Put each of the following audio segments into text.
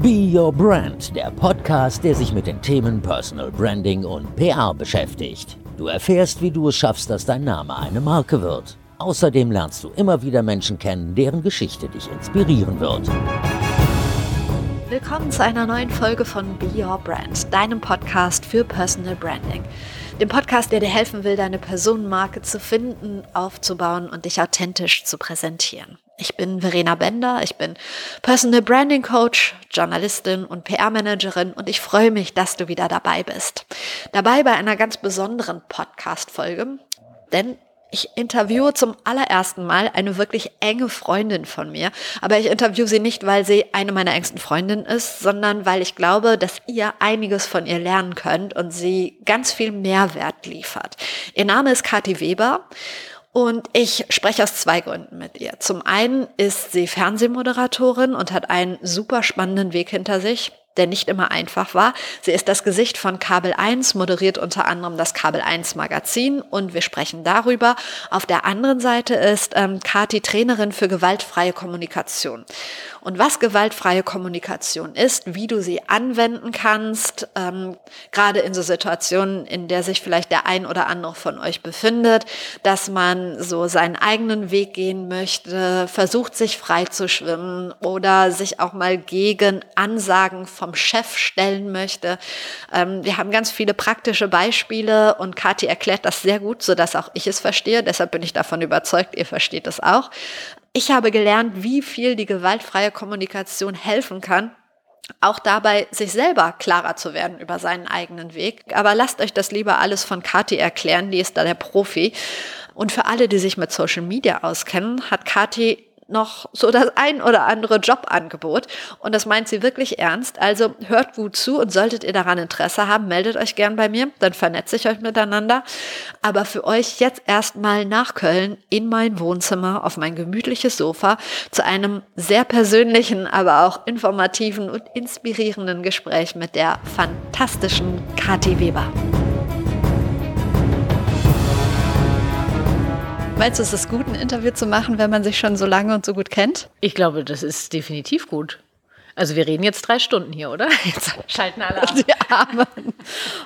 Be Your Brand, der Podcast, der sich mit den Themen Personal Branding und PR beschäftigt. Du erfährst, wie du es schaffst, dass dein Name eine Marke wird. Außerdem lernst du immer wieder Menschen kennen, deren Geschichte dich inspirieren wird. Willkommen zu einer neuen Folge von Be Your Brand, deinem Podcast für Personal Branding. Dem Podcast, der dir helfen will, deine Personenmarke zu finden, aufzubauen und dich authentisch zu präsentieren. Ich bin Verena Bender, ich bin Personal Branding Coach, Journalistin und PR-Managerin und ich freue mich, dass du wieder dabei bist. Dabei bei einer ganz besonderen Podcast-Folge, denn ich interviewe zum allerersten Mal eine wirklich enge Freundin von mir. Aber ich interviewe sie nicht, weil sie eine meiner engsten Freundinnen ist, sondern weil ich glaube, dass ihr einiges von ihr lernen könnt und sie ganz viel Mehrwert liefert. Ihr Name ist Kathi Weber und ich spreche aus zwei Gründen mit ihr. Zum einen ist sie Fernsehmoderatorin und hat einen super spannenden Weg hinter sich der nicht immer einfach war. Sie ist das Gesicht von Kabel 1, moderiert unter anderem das Kabel 1 Magazin und wir sprechen darüber. Auf der anderen Seite ist ähm, Kati Trainerin für gewaltfreie Kommunikation. Und was gewaltfreie Kommunikation ist, wie du sie anwenden kannst, ähm, gerade in so Situationen, in der sich vielleicht der ein oder andere von euch befindet, dass man so seinen eigenen Weg gehen möchte, versucht sich frei zu schwimmen oder sich auch mal gegen Ansagen vom Chef stellen möchte. Ähm, wir haben ganz viele praktische Beispiele und Kathi erklärt das sehr gut, sodass auch ich es verstehe. Deshalb bin ich davon überzeugt, ihr versteht es auch. Ich habe gelernt, wie viel die gewaltfreie Kommunikation helfen kann, auch dabei, sich selber klarer zu werden über seinen eigenen Weg. Aber lasst euch das lieber alles von Kathi erklären, die ist da der Profi. Und für alle, die sich mit Social Media auskennen, hat Kathi noch so das ein oder andere Jobangebot. Und das meint sie wirklich ernst. Also hört gut zu und solltet ihr daran Interesse haben, meldet euch gern bei mir, dann vernetze ich euch miteinander. Aber für euch jetzt erstmal nach Köln in mein Wohnzimmer auf mein gemütliches Sofa zu einem sehr persönlichen, aber auch informativen und inspirierenden Gespräch mit der fantastischen Kathi Weber. Meinst du, es ist gut, ein Interview zu machen, wenn man sich schon so lange und so gut kennt? Ich glaube, das ist definitiv gut. Also wir reden jetzt drei Stunden hier, oder? Jetzt schalten alle ab. Die Arme.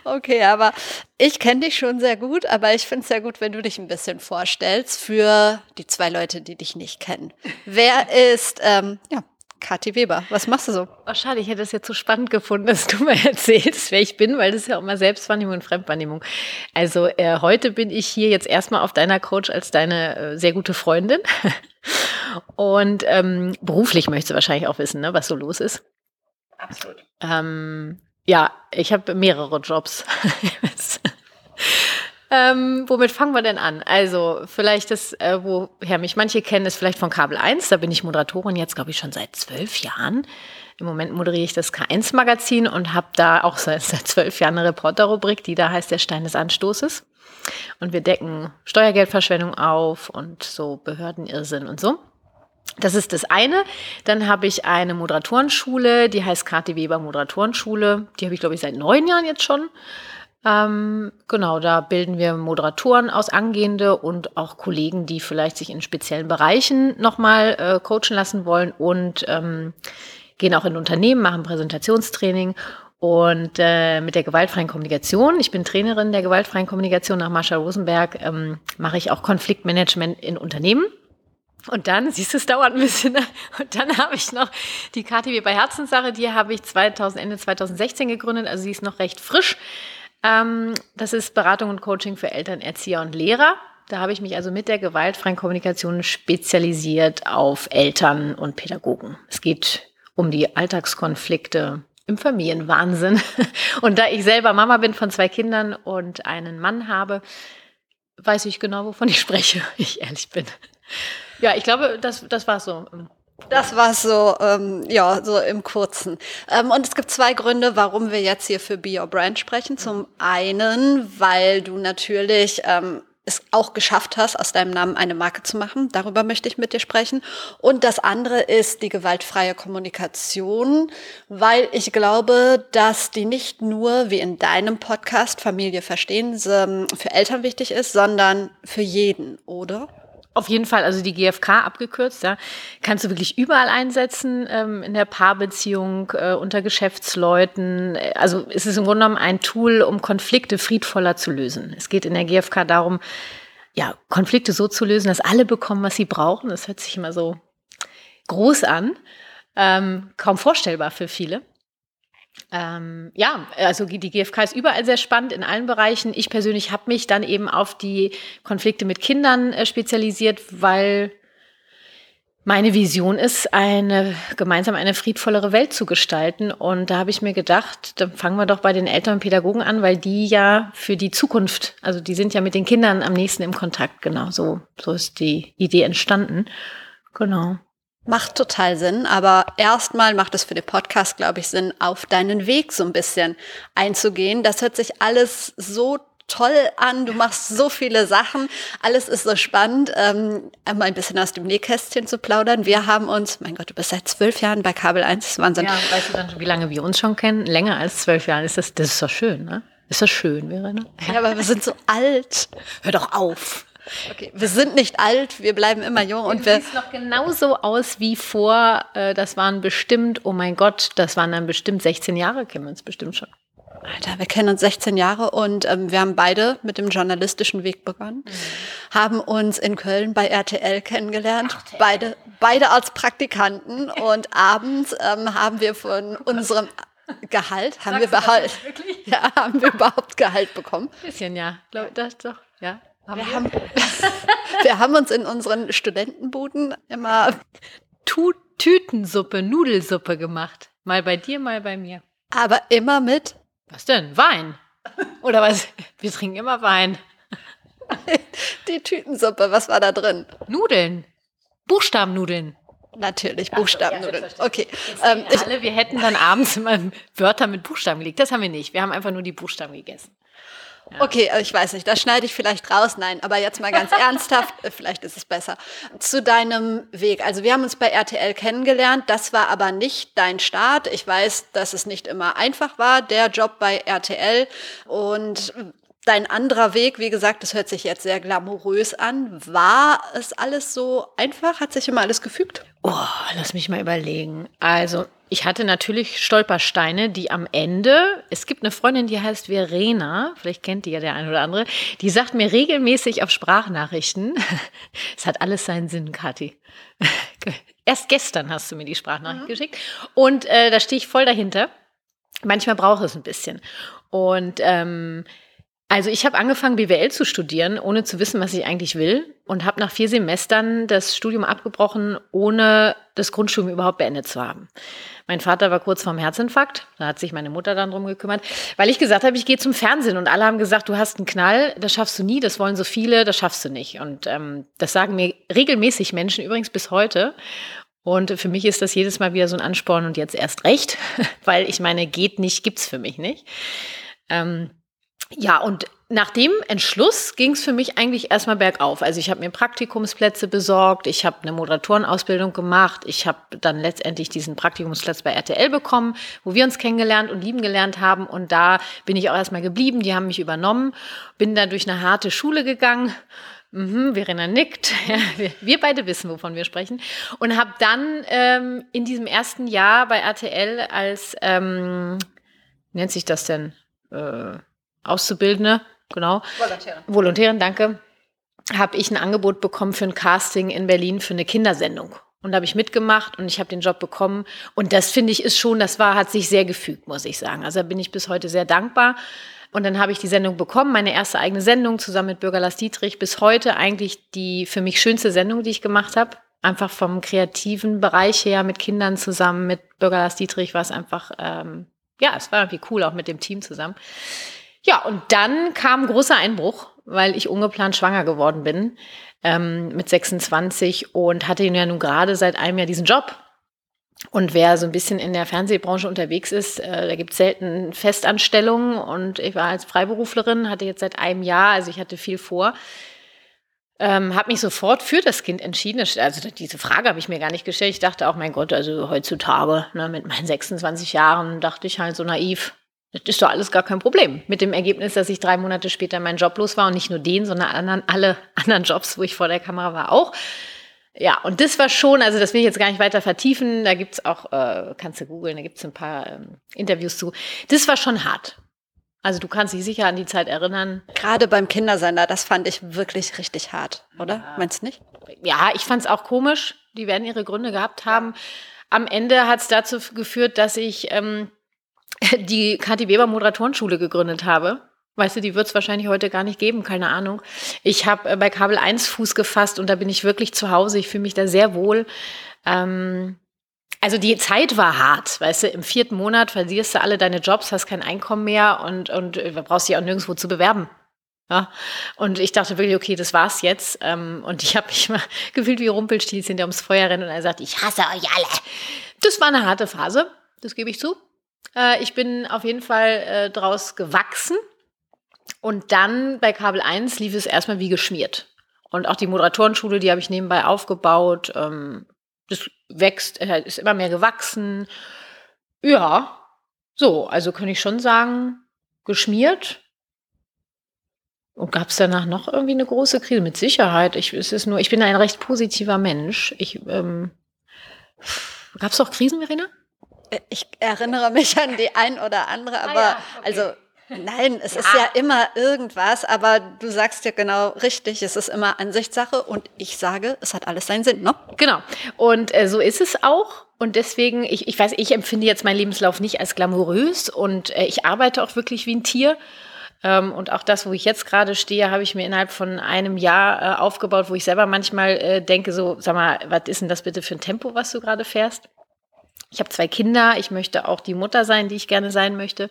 Okay, aber ich kenne dich schon sehr gut, aber ich finde es sehr gut, wenn du dich ein bisschen vorstellst für die zwei Leute, die dich nicht kennen. Wer ist, ähm, ja, Kathi Weber. Was machst du so? Oh, schade, ich hätte es jetzt so spannend gefunden, dass du mir erzählst, wer ich bin, weil das ist ja auch immer Selbstwahrnehmung und Fremdwahrnehmung. Also äh, heute bin ich hier jetzt erstmal auf deiner Coach als deine äh, sehr gute Freundin. und ähm, beruflich möchtest du wahrscheinlich auch wissen, ne, was so los ist. Absolut. Ähm, ja, ich habe mehrere Jobs. Ähm, womit fangen wir denn an? Also vielleicht das, äh, woher mich manche kennen, ist vielleicht von Kabel 1. Da bin ich Moderatorin jetzt, glaube ich, schon seit zwölf Jahren. Im Moment moderiere ich das K1-Magazin und habe da auch seit, seit zwölf Jahren eine Reporterrubrik, die da heißt der Stein des Anstoßes. Und wir decken Steuergeldverschwendung auf und so Behördenirrsinn und so. Das ist das eine. Dann habe ich eine Moderatorenschule, die heißt Kati Weber Moderatorenschule. Die habe ich, glaube ich, seit neun Jahren jetzt schon. Ähm, genau, da bilden wir Moderatoren aus Angehende und auch Kollegen, die vielleicht sich in speziellen Bereichen nochmal äh, coachen lassen wollen und ähm, gehen auch in Unternehmen, machen Präsentationstraining und äh, mit der gewaltfreien Kommunikation, ich bin Trainerin der gewaltfreien Kommunikation nach Marsha Rosenberg, ähm, mache ich auch Konfliktmanagement in Unternehmen. Und dann, siehst du, es dauert ein bisschen. Und dann habe ich noch die KTW bei Herzenssache, die habe ich 2000, Ende 2016 gegründet, also sie ist noch recht frisch. Ähm, das ist Beratung und Coaching für Eltern, Erzieher und Lehrer. Da habe ich mich also mit der gewaltfreien Kommunikation spezialisiert auf Eltern und Pädagogen. Es geht um die Alltagskonflikte im Familienwahnsinn. Und da ich selber Mama bin von zwei Kindern und einen Mann habe, weiß ich genau, wovon ich spreche, ich ehrlich bin. Ja, ich glaube, das, das war so das war so, ähm, ja, so im Kurzen. Ähm, und es gibt zwei Gründe, warum wir jetzt hier für Be Your Brand sprechen. Zum einen, weil du natürlich ähm, es auch geschafft hast, aus deinem Namen eine Marke zu machen. Darüber möchte ich mit dir sprechen. Und das andere ist die gewaltfreie Kommunikation, weil ich glaube, dass die nicht nur, wie in deinem Podcast Familie verstehen, für Eltern wichtig ist, sondern für jeden, oder? Auf jeden Fall, also die GfK abgekürzt, ja, kannst du wirklich überall einsetzen, ähm, in der Paarbeziehung, äh, unter Geschäftsleuten. Also es ist im Grunde genommen ein Tool, um Konflikte friedvoller zu lösen. Es geht in der GfK darum, ja, Konflikte so zu lösen, dass alle bekommen, was sie brauchen. Das hört sich immer so groß an, ähm, kaum vorstellbar für viele. Ähm, ja, also die GfK ist überall sehr spannend in allen Bereichen. Ich persönlich habe mich dann eben auf die Konflikte mit Kindern äh, spezialisiert, weil meine Vision ist, eine gemeinsam eine friedvollere Welt zu gestalten. Und da habe ich mir gedacht, dann fangen wir doch bei den Eltern und Pädagogen an, weil die ja für die Zukunft, also die sind ja mit den Kindern am nächsten im Kontakt. Genau, so, so ist die Idee entstanden. Genau. Macht total Sinn, aber erstmal macht es für den Podcast, glaube ich, Sinn, auf deinen Weg so ein bisschen einzugehen. Das hört sich alles so toll an, du machst so viele Sachen, alles ist so spannend, ähm, einmal ein bisschen aus dem Nähkästchen zu plaudern. Wir haben uns, mein Gott, du bist seit zwölf Jahren bei Kabel 1, das ist Wahnsinn. Ja, weißt du dann schon, wie lange wir uns schon kennen? Länger als zwölf Jahre, ist das, das ist doch schön, ne? Ist das schön, Verena? Ja, aber wir sind so alt. Hör doch auf. Okay, wir sind nicht alt, wir bleiben immer jung und wir. siehst noch genauso aus wie vor. Äh, das waren bestimmt, oh mein Gott, das waren dann bestimmt 16 Jahre, kennen wir uns bestimmt schon. Alter, wir kennen uns 16 Jahre und ähm, wir haben beide mit dem journalistischen Weg begonnen, mhm. haben uns in Köln bei RTL kennengelernt, Ach, beide, beide als Praktikanten und abends ähm, haben wir von unserem Gehalt, haben wir Gehalt, ja, haben wir überhaupt Gehalt bekommen? Ein bisschen, ja, glaube das doch, ja. Haben wir, haben, wir haben uns in unseren Studentenbuden immer tu Tütensuppe, Nudelsuppe gemacht. Mal bei dir, mal bei mir. Aber immer mit. Was denn? Wein. Oder was? Wir trinken immer Wein. Die Tütensuppe, was war da drin? Nudeln. Buchstabennudeln. Natürlich, Buchstabennudeln. Ja, okay. Ähm, alle, wir hätten dann abends immer Wörter mit Buchstaben gelegt. Das haben wir nicht. Wir haben einfach nur die Buchstaben gegessen. Okay, äh, ich weiß nicht, das schneide ich vielleicht raus. Nein, aber jetzt mal ganz ernsthaft, äh, vielleicht ist es besser. Zu deinem Weg. Also wir haben uns bei RTL kennengelernt. Das war aber nicht dein Start. Ich weiß, dass es nicht immer einfach war, der Job bei RTL. Und dein anderer Weg, wie gesagt, das hört sich jetzt sehr glamourös an. War es alles so einfach? Hat sich immer alles gefügt? Oh, lass mich mal überlegen. Also, ich hatte natürlich Stolpersteine, die am Ende, es gibt eine Freundin, die heißt Verena, vielleicht kennt die ja der eine oder andere, die sagt mir regelmäßig auf Sprachnachrichten, es hat alles seinen Sinn, Kathi. Erst gestern hast du mir die Sprachnachricht mhm. geschickt und äh, da stehe ich voll dahinter. Manchmal braucht es ein bisschen. Und ähm, also ich habe angefangen, BWL zu studieren, ohne zu wissen, was ich eigentlich will und habe nach vier Semestern das Studium abgebrochen, ohne das Grundstudium überhaupt beendet zu haben. Mein Vater war kurz vorm Herzinfarkt, da hat sich meine Mutter dann drum gekümmert, weil ich gesagt habe, ich gehe zum Fernsehen und alle haben gesagt, du hast einen Knall, das schaffst du nie, das wollen so viele, das schaffst du nicht. Und ähm, das sagen mir regelmäßig Menschen, übrigens bis heute. Und für mich ist das jedes Mal wieder so ein Ansporn und jetzt erst recht, weil ich meine, geht nicht, gibt's für mich nicht. Ähm, ja, und nach dem Entschluss ging es für mich eigentlich erstmal bergauf. Also ich habe mir Praktikumsplätze besorgt, ich habe eine Moderatorenausbildung gemacht, ich habe dann letztendlich diesen Praktikumsplatz bei RTL bekommen, wo wir uns kennengelernt und lieben gelernt haben. Und da bin ich auch erstmal geblieben, die haben mich übernommen, bin dann durch eine harte Schule gegangen. Mhm, Verena nickt. Ja, wir, wir, beide wissen, wovon wir sprechen. Und habe dann ähm, in diesem ersten Jahr bei RTL als, ähm, nennt sich das denn? Äh, Auszubildende, genau. Volontärin. Volontärin, danke. Habe ich ein Angebot bekommen für ein Casting in Berlin für eine Kindersendung. Und da habe ich mitgemacht und ich habe den Job bekommen. Und das finde ich ist schon, das war, hat sich sehr gefügt, muss ich sagen. Also da bin ich bis heute sehr dankbar. Und dann habe ich die Sendung bekommen, meine erste eigene Sendung zusammen mit Bürger Lars Dietrich. Bis heute eigentlich die für mich schönste Sendung, die ich gemacht habe. Einfach vom kreativen Bereich her mit Kindern zusammen, mit Bürger Lars Dietrich war es einfach, ähm, ja, es war irgendwie cool, auch mit dem Team zusammen. Ja, und dann kam ein großer Einbruch, weil ich ungeplant schwanger geworden bin ähm, mit 26 und hatte ja nun gerade seit einem Jahr diesen Job. Und wer so ein bisschen in der Fernsehbranche unterwegs ist, äh, da gibt es selten Festanstellungen. Und ich war als Freiberuflerin, hatte jetzt seit einem Jahr, also ich hatte viel vor. Ähm, habe mich sofort für das Kind entschieden. Also diese Frage habe ich mir gar nicht gestellt. Ich dachte auch, mein Gott, also heutzutage ne, mit meinen 26 Jahren dachte ich halt so naiv, Das ist doch alles gar kein Problem. Mit dem Ergebnis, dass ich drei Monate später meinen Job los war und nicht nur den, sondern anderen, alle anderen Jobs, wo ich vor der Kamera war, auch. Ja, und das war schon, also das will ich jetzt gar nicht weiter vertiefen. Da gibt's auch, äh, kannst du googeln, da gibt's ein paar ähm, Interviews zu. Das war schon hart. Also du kannst dich sicher an die Zeit erinnern. Gerade beim Kindersender, das fand ich wirklich richtig hart, oder? Ja. Meinst du nicht? Ja, ich fand es auch komisch. Die werden ihre Gründe gehabt haben. Am Ende hat es dazu geführt, dass ich ähm, die Kathi Weber Moderatorenschule gegründet habe. Weißt du, die wird es wahrscheinlich heute gar nicht geben, keine Ahnung. Ich habe äh, bei Kabel 1 Fuß gefasst und da bin ich wirklich zu Hause. Ich fühle mich da sehr wohl. Ähm, also die Zeit war hart, weißt du, im vierten Monat verlierst du alle deine Jobs, hast kein Einkommen mehr und, und äh, brauchst dich auch nirgendwo zu bewerben. Ja, und ich dachte wirklich, okay, das war's jetzt. Ähm, und ich habe mich mal gefühlt wie Rumpelstilzchen, der ums Feuer rennt und er sagt, ich hasse euch alle. Das war eine harte Phase, das gebe ich zu. Äh, ich bin auf jeden Fall äh, draus gewachsen. Und dann bei Kabel 1 lief es erstmal wie geschmiert. Und auch die Moderatorenschule, die habe ich nebenbei aufgebaut. Ähm, das wächst, äh, ist immer mehr gewachsen. Ja, so, also kann ich schon sagen, geschmiert. Und gab es danach noch irgendwie eine große Krise? Mit Sicherheit. Ich, es ist nur, ich bin ein recht positiver Mensch. Ähm, gab es auch Krisen, Verena? Ich erinnere mich an die ein oder andere, aber ah ja, okay. also Nein, es ja. ist ja immer irgendwas, aber du sagst ja genau richtig, es ist immer Ansichtssache und ich sage, es hat alles seinen Sinn, ne? Genau. Und äh, so ist es auch. Und deswegen, ich, ich weiß, ich empfinde jetzt meinen Lebenslauf nicht als glamourös und äh, ich arbeite auch wirklich wie ein Tier. Ähm, und auch das, wo ich jetzt gerade stehe, habe ich mir innerhalb von einem Jahr äh, aufgebaut, wo ich selber manchmal äh, denke, so, sag mal, was ist denn das bitte für ein Tempo, was du gerade fährst? Ich habe zwei Kinder, ich möchte auch die Mutter sein, die ich gerne sein möchte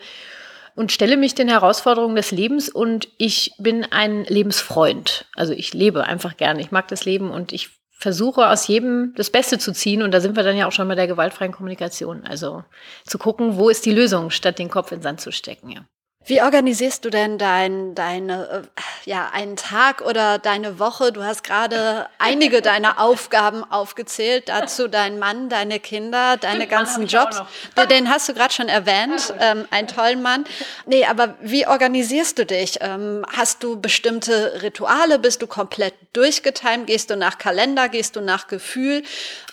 und stelle mich den Herausforderungen des Lebens und ich bin ein Lebensfreund. Also ich lebe einfach gerne. Ich mag das Leben und ich versuche aus jedem das Beste zu ziehen und da sind wir dann ja auch schon bei der gewaltfreien Kommunikation. Also zu gucken, wo ist die Lösung, statt den Kopf in den Sand zu stecken. Ja. Wie organisierst du denn dein, deine, äh, ja, einen Tag oder deine Woche? Du hast gerade einige deiner Aufgaben aufgezählt, dazu dein Mann, deine Kinder, deine ganzen Jobs. Den hast du gerade schon erwähnt, ähm, einen tollen Mann. Nee, aber wie organisierst du dich? Ähm, hast du bestimmte Rituale? Bist du komplett durchgetimt? Gehst du nach Kalender? Gehst du nach Gefühl?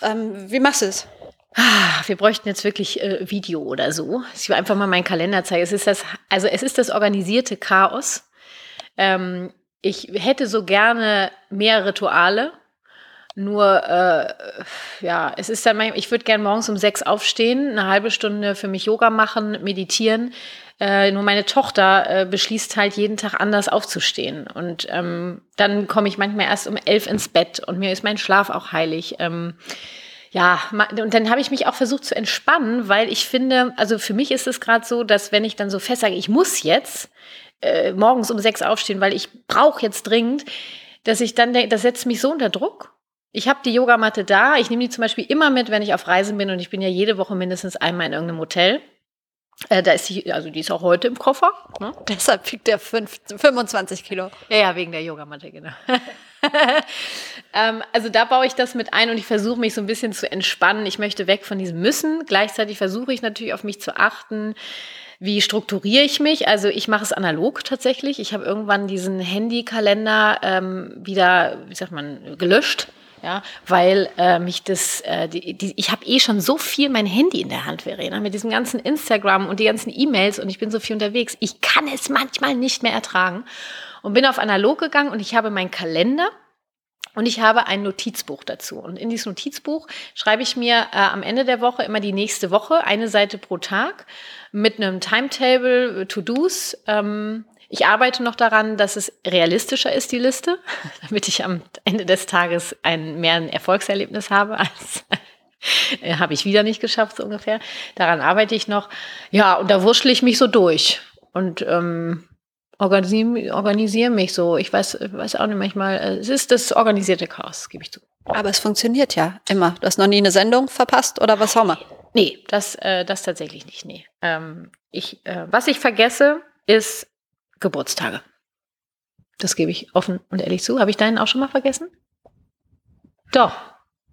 Ähm, wie machst du es? Ah, wir bräuchten jetzt wirklich äh, Video oder so. Ich will einfach mal meinen Kalender zeigen. Es ist das, also es ist das organisierte Chaos. Ähm, ich hätte so gerne mehr Rituale. Nur, äh, ja, es ist dann, mein, ich würde gerne morgens um sechs aufstehen, eine halbe Stunde für mich Yoga machen, meditieren. Äh, nur meine Tochter äh, beschließt halt jeden Tag anders aufzustehen. Und ähm, dann komme ich manchmal erst um elf ins Bett und mir ist mein Schlaf auch heilig. Ähm, ja, und dann habe ich mich auch versucht zu entspannen, weil ich finde, also für mich ist es gerade so, dass wenn ich dann so fest sage, ich muss jetzt äh, morgens um sechs aufstehen, weil ich brauche jetzt dringend, dass ich dann denke, das setzt mich so unter Druck. Ich habe die Yogamatte da, ich nehme die zum Beispiel immer mit, wenn ich auf Reisen bin und ich bin ja jede Woche mindestens einmal in irgendeinem Hotel. Äh, da ist sie, also die ist auch heute im Koffer. Ne? Deshalb wiegt der 25 Kilo. Ja, ja, wegen der Yogamatte, genau. ähm, also da baue ich das mit ein und ich versuche mich so ein bisschen zu entspannen. Ich möchte weg von diesem Müssen. Gleichzeitig versuche ich natürlich auf mich zu achten. Wie strukturiere ich mich? Also ich mache es analog tatsächlich. Ich habe irgendwann diesen Handykalender ähm, wieder, wie sagt man, gelöscht ja, weil äh, mich das, äh, die, die, ich habe eh schon so viel mein Handy in der Hand, Verena, mit diesem ganzen Instagram und die ganzen E-Mails und ich bin so viel unterwegs. Ich kann es manchmal nicht mehr ertragen und bin auf analog gegangen und ich habe meinen Kalender und ich habe ein Notizbuch dazu. Und in dieses Notizbuch schreibe ich mir äh, am Ende der Woche immer die nächste Woche, eine Seite pro Tag, mit einem Timetable, To-Dos. Ähm, ich arbeite noch daran, dass es realistischer ist, die Liste, damit ich am Ende des Tages ein, mehr ein Erfolgserlebnis habe als äh, habe ich wieder nicht geschafft, so ungefähr. Daran arbeite ich noch. Ja, und da wurschtle ich mich so durch und ähm, organisiere organisier mich so. Ich weiß, weiß auch nicht manchmal, äh, es ist das organisierte Chaos, gebe ich zu. Aber es funktioniert ja immer. Du hast noch nie eine Sendung verpasst oder was auch immer? Nee, das, äh, das tatsächlich nicht. Nee. Ähm, ich, äh, was ich vergesse, ist Geburtstage. Das gebe ich offen und ehrlich zu. Habe ich deinen auch schon mal vergessen? Doch.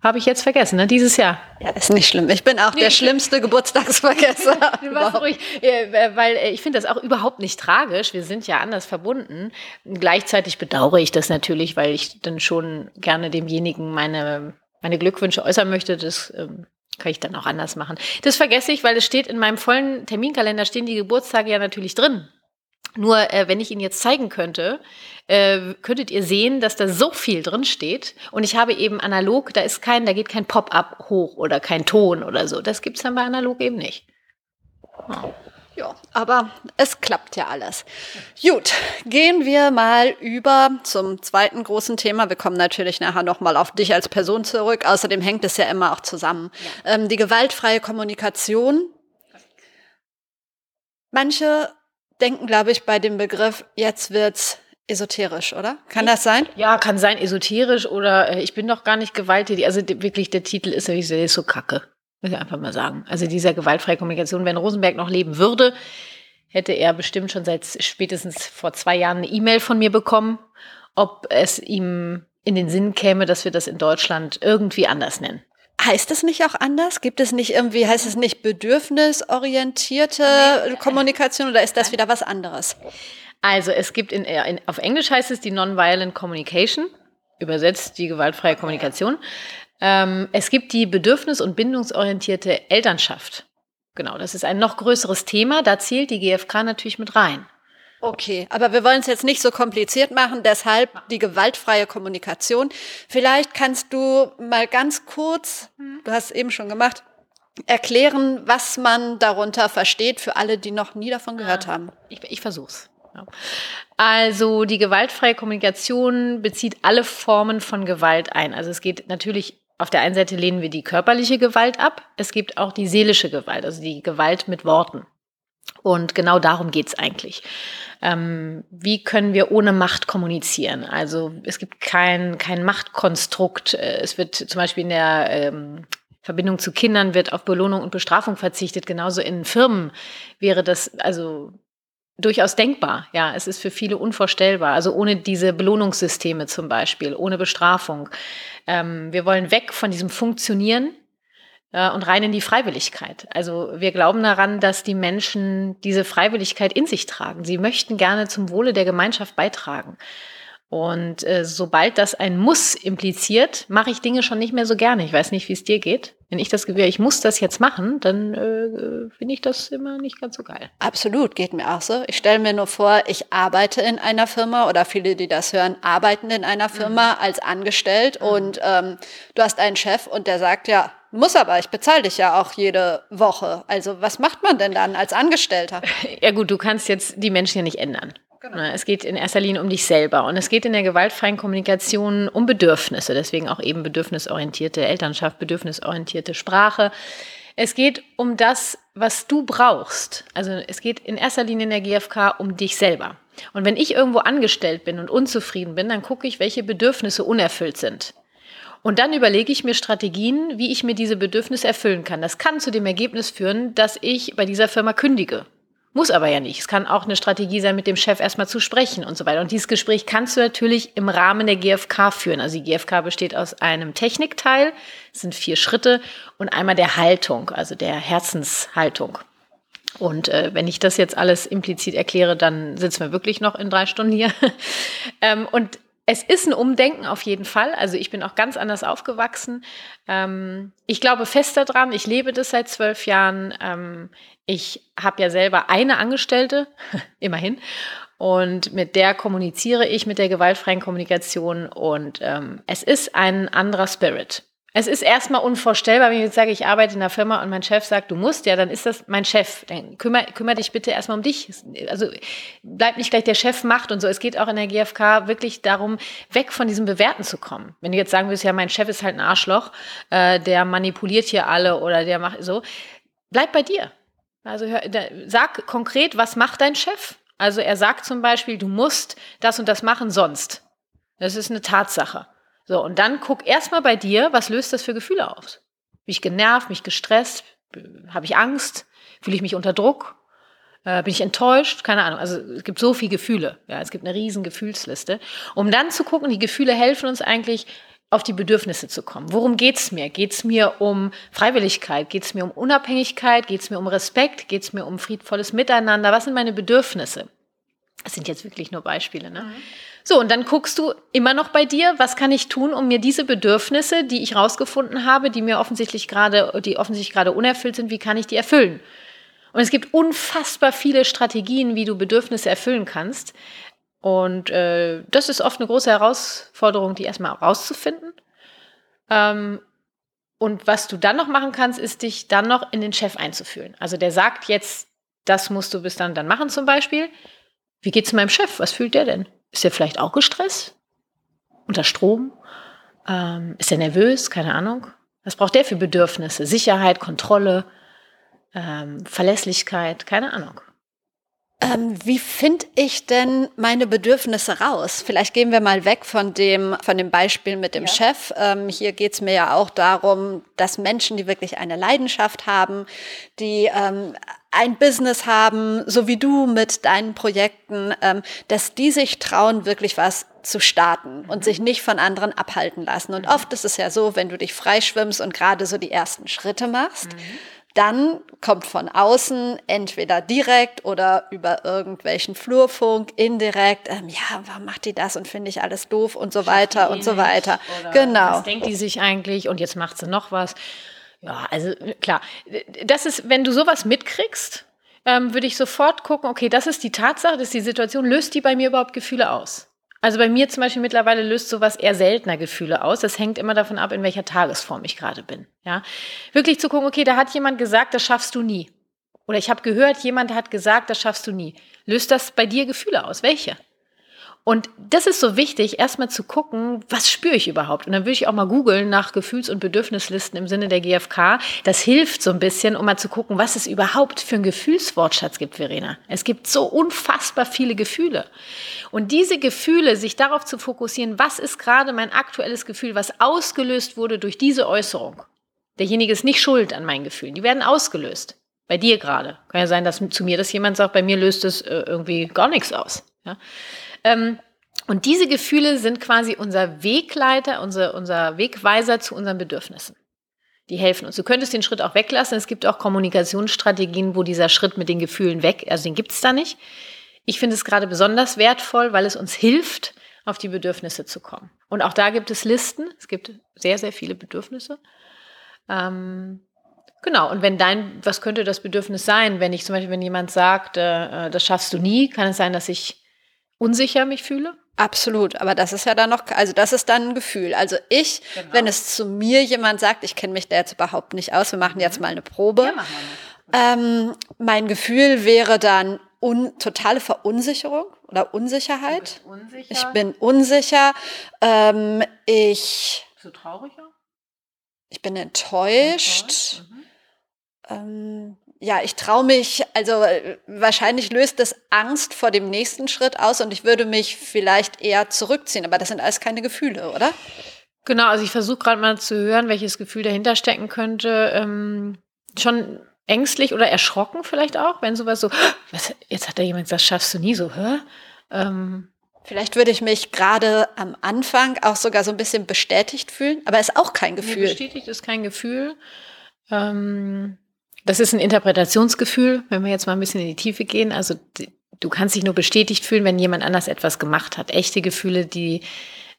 Habe ich jetzt vergessen, ne? Dieses Jahr. Ja, ist nicht schlimm. Ich bin auch nee, der schlimmste Geburtstagsvergesser. ruhig, äh, weil äh, ich finde das auch überhaupt nicht tragisch. Wir sind ja anders verbunden. Gleichzeitig bedauere ich das natürlich, weil ich dann schon gerne demjenigen meine, meine Glückwünsche äußern möchte. Das ähm, kann ich dann auch anders machen. Das vergesse ich, weil es steht in meinem vollen Terminkalender, stehen die Geburtstage ja natürlich drin. Nur äh, wenn ich Ihnen jetzt zeigen könnte, äh, könntet ihr sehen, dass da so viel drin steht. Und ich habe eben analog, da ist kein, da geht kein Pop-up hoch oder kein Ton oder so. Das gibt es dann bei analog eben nicht. Oh. Ja, aber es klappt ja alles. Gut, gehen wir mal über zum zweiten großen Thema. Wir kommen natürlich nachher nochmal auf dich als Person zurück. Außerdem hängt es ja immer auch zusammen. Ja. Ähm, die gewaltfreie Kommunikation. Manche denken, glaube ich, bei dem Begriff, jetzt wird's esoterisch, oder? Kann das sein? Ja, kann sein, esoterisch oder äh, ich bin doch gar nicht gewalttätig. Also wirklich, der Titel ist, ich sehe, so kacke. Muss ich einfach mal sagen. Also dieser gewaltfreie Kommunikation, wenn Rosenberg noch leben würde, hätte er bestimmt schon seit spätestens vor zwei Jahren eine E-Mail von mir bekommen, ob es ihm in den Sinn käme, dass wir das in Deutschland irgendwie anders nennen. Heißt es nicht auch anders? Gibt es nicht irgendwie, heißt es nicht bedürfnisorientierte Kommunikation oder ist das wieder was anderes? Also es gibt in, in, auf Englisch heißt es die Nonviolent Communication, übersetzt die gewaltfreie Kommunikation. Ähm, es gibt die bedürfnis- und bindungsorientierte Elternschaft. Genau, das ist ein noch größeres Thema. Da zählt die GfK natürlich mit rein. Okay, aber wir wollen es jetzt nicht so kompliziert machen, deshalb die gewaltfreie Kommunikation. Vielleicht kannst du mal ganz kurz, du hast es eben schon gemacht, erklären, was man darunter versteht für alle, die noch nie davon gehört ah, haben. Ich, ich versuch's. Also die gewaltfreie Kommunikation bezieht alle Formen von Gewalt ein. Also es geht natürlich auf der einen Seite lehnen wir die körperliche Gewalt ab. Es gibt auch die seelische Gewalt, also die Gewalt mit Worten. Und genau darum geht's eigentlich. Ähm, wie können wir ohne Macht kommunizieren? Also es gibt kein, kein Machtkonstrukt. Äh, es wird zum Beispiel in der ähm, Verbindung zu Kindern wird auf Belohnung und Bestrafung verzichtet. Genauso in Firmen wäre das also durchaus denkbar. Ja, es ist für viele unvorstellbar. Also ohne diese Belohnungssysteme zum Beispiel, ohne Bestrafung. Ähm, wir wollen weg von diesem Funktionieren äh, und rein in die Freiwilligkeit. Also wir glauben daran, dass die Menschen diese Freiwilligkeit in sich tragen. Sie möchten gerne zum Wohle der Gemeinschaft beitragen. Und äh, sobald das ein Muss impliziert, mache ich Dinge schon nicht mehr so gerne. Ich weiß nicht, wie es dir geht. Wenn ich das Gefühl, ich muss das jetzt machen, dann äh, finde ich das immer nicht ganz so geil. Absolut, geht mir auch so. Ich stelle mir nur vor, ich arbeite in einer Firma oder viele, die das hören, arbeiten in einer Firma mhm. als angestellt mhm. und ähm, du hast einen Chef und der sagt, ja, muss aber, ich bezahle dich ja auch jede Woche. Also was macht man denn dann als Angestellter? Ja gut, du kannst jetzt die Menschen ja nicht ändern. Genau. Es geht in erster Linie um dich selber und es geht in der gewaltfreien Kommunikation um Bedürfnisse, deswegen auch eben bedürfnisorientierte Elternschaft, bedürfnisorientierte Sprache. Es geht um das, was du brauchst. Also es geht in erster Linie in der GfK um dich selber. Und wenn ich irgendwo angestellt bin und unzufrieden bin, dann gucke ich, welche Bedürfnisse unerfüllt sind. Und dann überlege ich mir Strategien, wie ich mir diese Bedürfnisse erfüllen kann. Das kann zu dem Ergebnis führen, dass ich bei dieser Firma kündige. Muss aber ja nicht. Es kann auch eine Strategie sein, mit dem Chef erstmal zu sprechen und so weiter. Und dieses Gespräch kannst du natürlich im Rahmen der GfK führen. Also die GfK besteht aus einem Technikteil, es sind vier Schritte, und einmal der Haltung, also der Herzenshaltung. Und äh, wenn ich das jetzt alles implizit erkläre, dann sitzen wir wirklich noch in drei Stunden hier. ähm, und es ist ein Umdenken auf jeden Fall. Also ich bin auch ganz anders aufgewachsen. Ähm, ich glaube fest daran, ich lebe das seit zwölf Jahren. Ähm, ich habe ja selber eine Angestellte, immerhin. Und mit der kommuniziere ich mit der gewaltfreien Kommunikation. Und ähm, es ist ein anderer Spirit. Es ist erstmal unvorstellbar, wenn ich jetzt sage, ich arbeite in einer Firma und mein Chef sagt, du musst, ja, dann ist das mein Chef. Dann kümmere, kümmere dich bitte erstmal um dich. Also bleib nicht gleich der Chef macht und so. Es geht auch in der GfK wirklich darum, weg von diesem Bewerten zu kommen. Wenn du jetzt sagen würdest, ja, mein Chef ist halt ein Arschloch, äh, der manipuliert hier alle oder der macht so, bleib bei dir. Also hör, da, sag konkret, was macht dein Chef? Also er sagt zum Beispiel, du musst das und das machen, sonst. Das ist eine Tatsache. So, und dann guck erstmal bei dir, was löst das für Gefühle aus? Bin ich genervt, mich gestresst, habe ich Angst, fühle ich mich unter Druck, äh, bin ich enttäuscht, keine Ahnung. Also es gibt so viele Gefühle, ja, es gibt eine riesen Gefühlsliste. Um dann zu gucken, die Gefühle helfen uns eigentlich, auf die Bedürfnisse zu kommen. Worum geht es mir? Geht es mir um Freiwilligkeit? Geht es mir um Unabhängigkeit? Geht es mir um Respekt? Geht es mir um friedvolles Miteinander? Was sind meine Bedürfnisse? Das sind jetzt wirklich nur Beispiele. Ne? Mhm. So, und dann guckst du immer noch bei dir, was kann ich tun, um mir diese Bedürfnisse, die ich rausgefunden habe, die mir offensichtlich gerade, die offensichtlich gerade unerfüllt sind, wie kann ich die erfüllen? Und es gibt unfassbar viele Strategien, wie du Bedürfnisse erfüllen kannst. Und äh, das ist oft eine große Herausforderung, die erstmal rauszufinden. Ähm, und was du dann noch machen kannst, ist dich dann noch in den Chef einzufühlen. Also der sagt jetzt, das musst du bis dann dann machen zum Beispiel. Wie geht's meinem Chef? Was fühlt der denn? Ist er vielleicht auch gestresst? Unter Strom? Ähm, ist er nervös? Keine Ahnung. Was braucht der für Bedürfnisse? Sicherheit, Kontrolle, ähm, Verlässlichkeit? Keine Ahnung. Ähm, wie finde ich denn meine Bedürfnisse raus? Vielleicht gehen wir mal weg von dem, von dem Beispiel mit dem ja. Chef. Ähm, hier geht es mir ja auch darum, dass Menschen, die wirklich eine Leidenschaft haben, die ähm, ein Business haben, so wie du mit deinen Projekten, ähm, dass die sich trauen, wirklich was zu starten und mhm. sich nicht von anderen abhalten lassen. Und mhm. oft ist es ja so, wenn du dich freischwimmst und gerade so die ersten Schritte machst, mhm dann kommt von außen entweder direkt oder über irgendwelchen Flurfunk indirekt, ähm, ja, warum macht die das und finde ich alles doof und so weiter und so weiter. genau. Was denkt die sich eigentlich und jetzt macht sie noch was? Ja, also klar, das ist, wenn du sowas mitkriegst, ähm, würde ich sofort gucken, okay, das ist die Tatsache, das ist die Situation, löst die bei mir überhaupt Gefühle aus? Also bei mir zum Beispiel mittlerweile löst sowas eher seltener Gefühle aus. Das hängt immer davon ab, in welcher Tagesform ich gerade bin. Ja, wirklich zu gucken, okay, da hat jemand gesagt, das schaffst du nie. Oder ich habe gehört, jemand hat gesagt, das schaffst du nie. Löst das bei dir Gefühle aus? Welche? Und das ist so wichtig, erstmal zu gucken, was spüre ich überhaupt? Und dann würde ich auch mal googeln nach Gefühls- und Bedürfnislisten im Sinne der GfK. Das hilft so ein bisschen, um mal zu gucken, was es überhaupt für ein Gefühlswortschatz gibt, Verena. Es gibt so unfassbar viele Gefühle. Und diese Gefühle, sich darauf zu fokussieren, was ist gerade mein aktuelles Gefühl, was ausgelöst wurde durch diese Äußerung. Derjenige ist nicht schuld an meinen Gefühlen. Die werden ausgelöst. Bei dir gerade. Kann ja sein, dass zu mir das jemand sagt, bei mir löst es äh, irgendwie gar nichts aus. Ja? Ähm, und diese Gefühle sind quasi unser Wegleiter, unser, unser Wegweiser zu unseren Bedürfnissen. Die helfen uns. Du könntest den Schritt auch weglassen. Es gibt auch Kommunikationsstrategien, wo dieser Schritt mit den Gefühlen weg, also den gibt es da nicht. Ich finde es gerade besonders wertvoll, weil es uns hilft, auf die Bedürfnisse zu kommen. Und auch da gibt es Listen. Es gibt sehr, sehr viele Bedürfnisse. Ähm, genau. Und wenn dein, was könnte das Bedürfnis sein? Wenn ich zum Beispiel, wenn jemand sagt, äh, äh das schaffst du nie, kann es sein, dass ich unsicher mich fühle? Absolut, aber das ist ja dann noch, also das ist dann ein Gefühl. Also ich, genau. wenn es zu mir jemand sagt, ich kenne mich da jetzt überhaupt nicht aus, wir machen jetzt mhm. mal eine Probe. Ja, ähm, mein Gefühl wäre dann un, totale Verunsicherung oder Unsicherheit. Unsicher. Ich bin unsicher. Ähm, ich. Bist du trauriger? Ich bin enttäuscht. enttäuscht. Mhm. Ähm, ja, ich traue mich, also äh, wahrscheinlich löst das Angst vor dem nächsten Schritt aus und ich würde mich vielleicht eher zurückziehen, aber das sind alles keine Gefühle, oder? Genau, also ich versuche gerade mal zu hören, welches Gefühl dahinter stecken könnte. Ähm, schon ängstlich oder erschrocken vielleicht auch, wenn sowas so, was, jetzt hat da jemand gesagt, schaffst du nie so, hä? Ähm, Vielleicht würde ich mich gerade am Anfang auch sogar so ein bisschen bestätigt fühlen, aber ist auch kein Gefühl. Nee, bestätigt ist kein Gefühl. Ähm, das ist ein Interpretationsgefühl, wenn wir jetzt mal ein bisschen in die Tiefe gehen. Also du kannst dich nur bestätigt fühlen, wenn jemand anders etwas gemacht hat. Echte Gefühle, die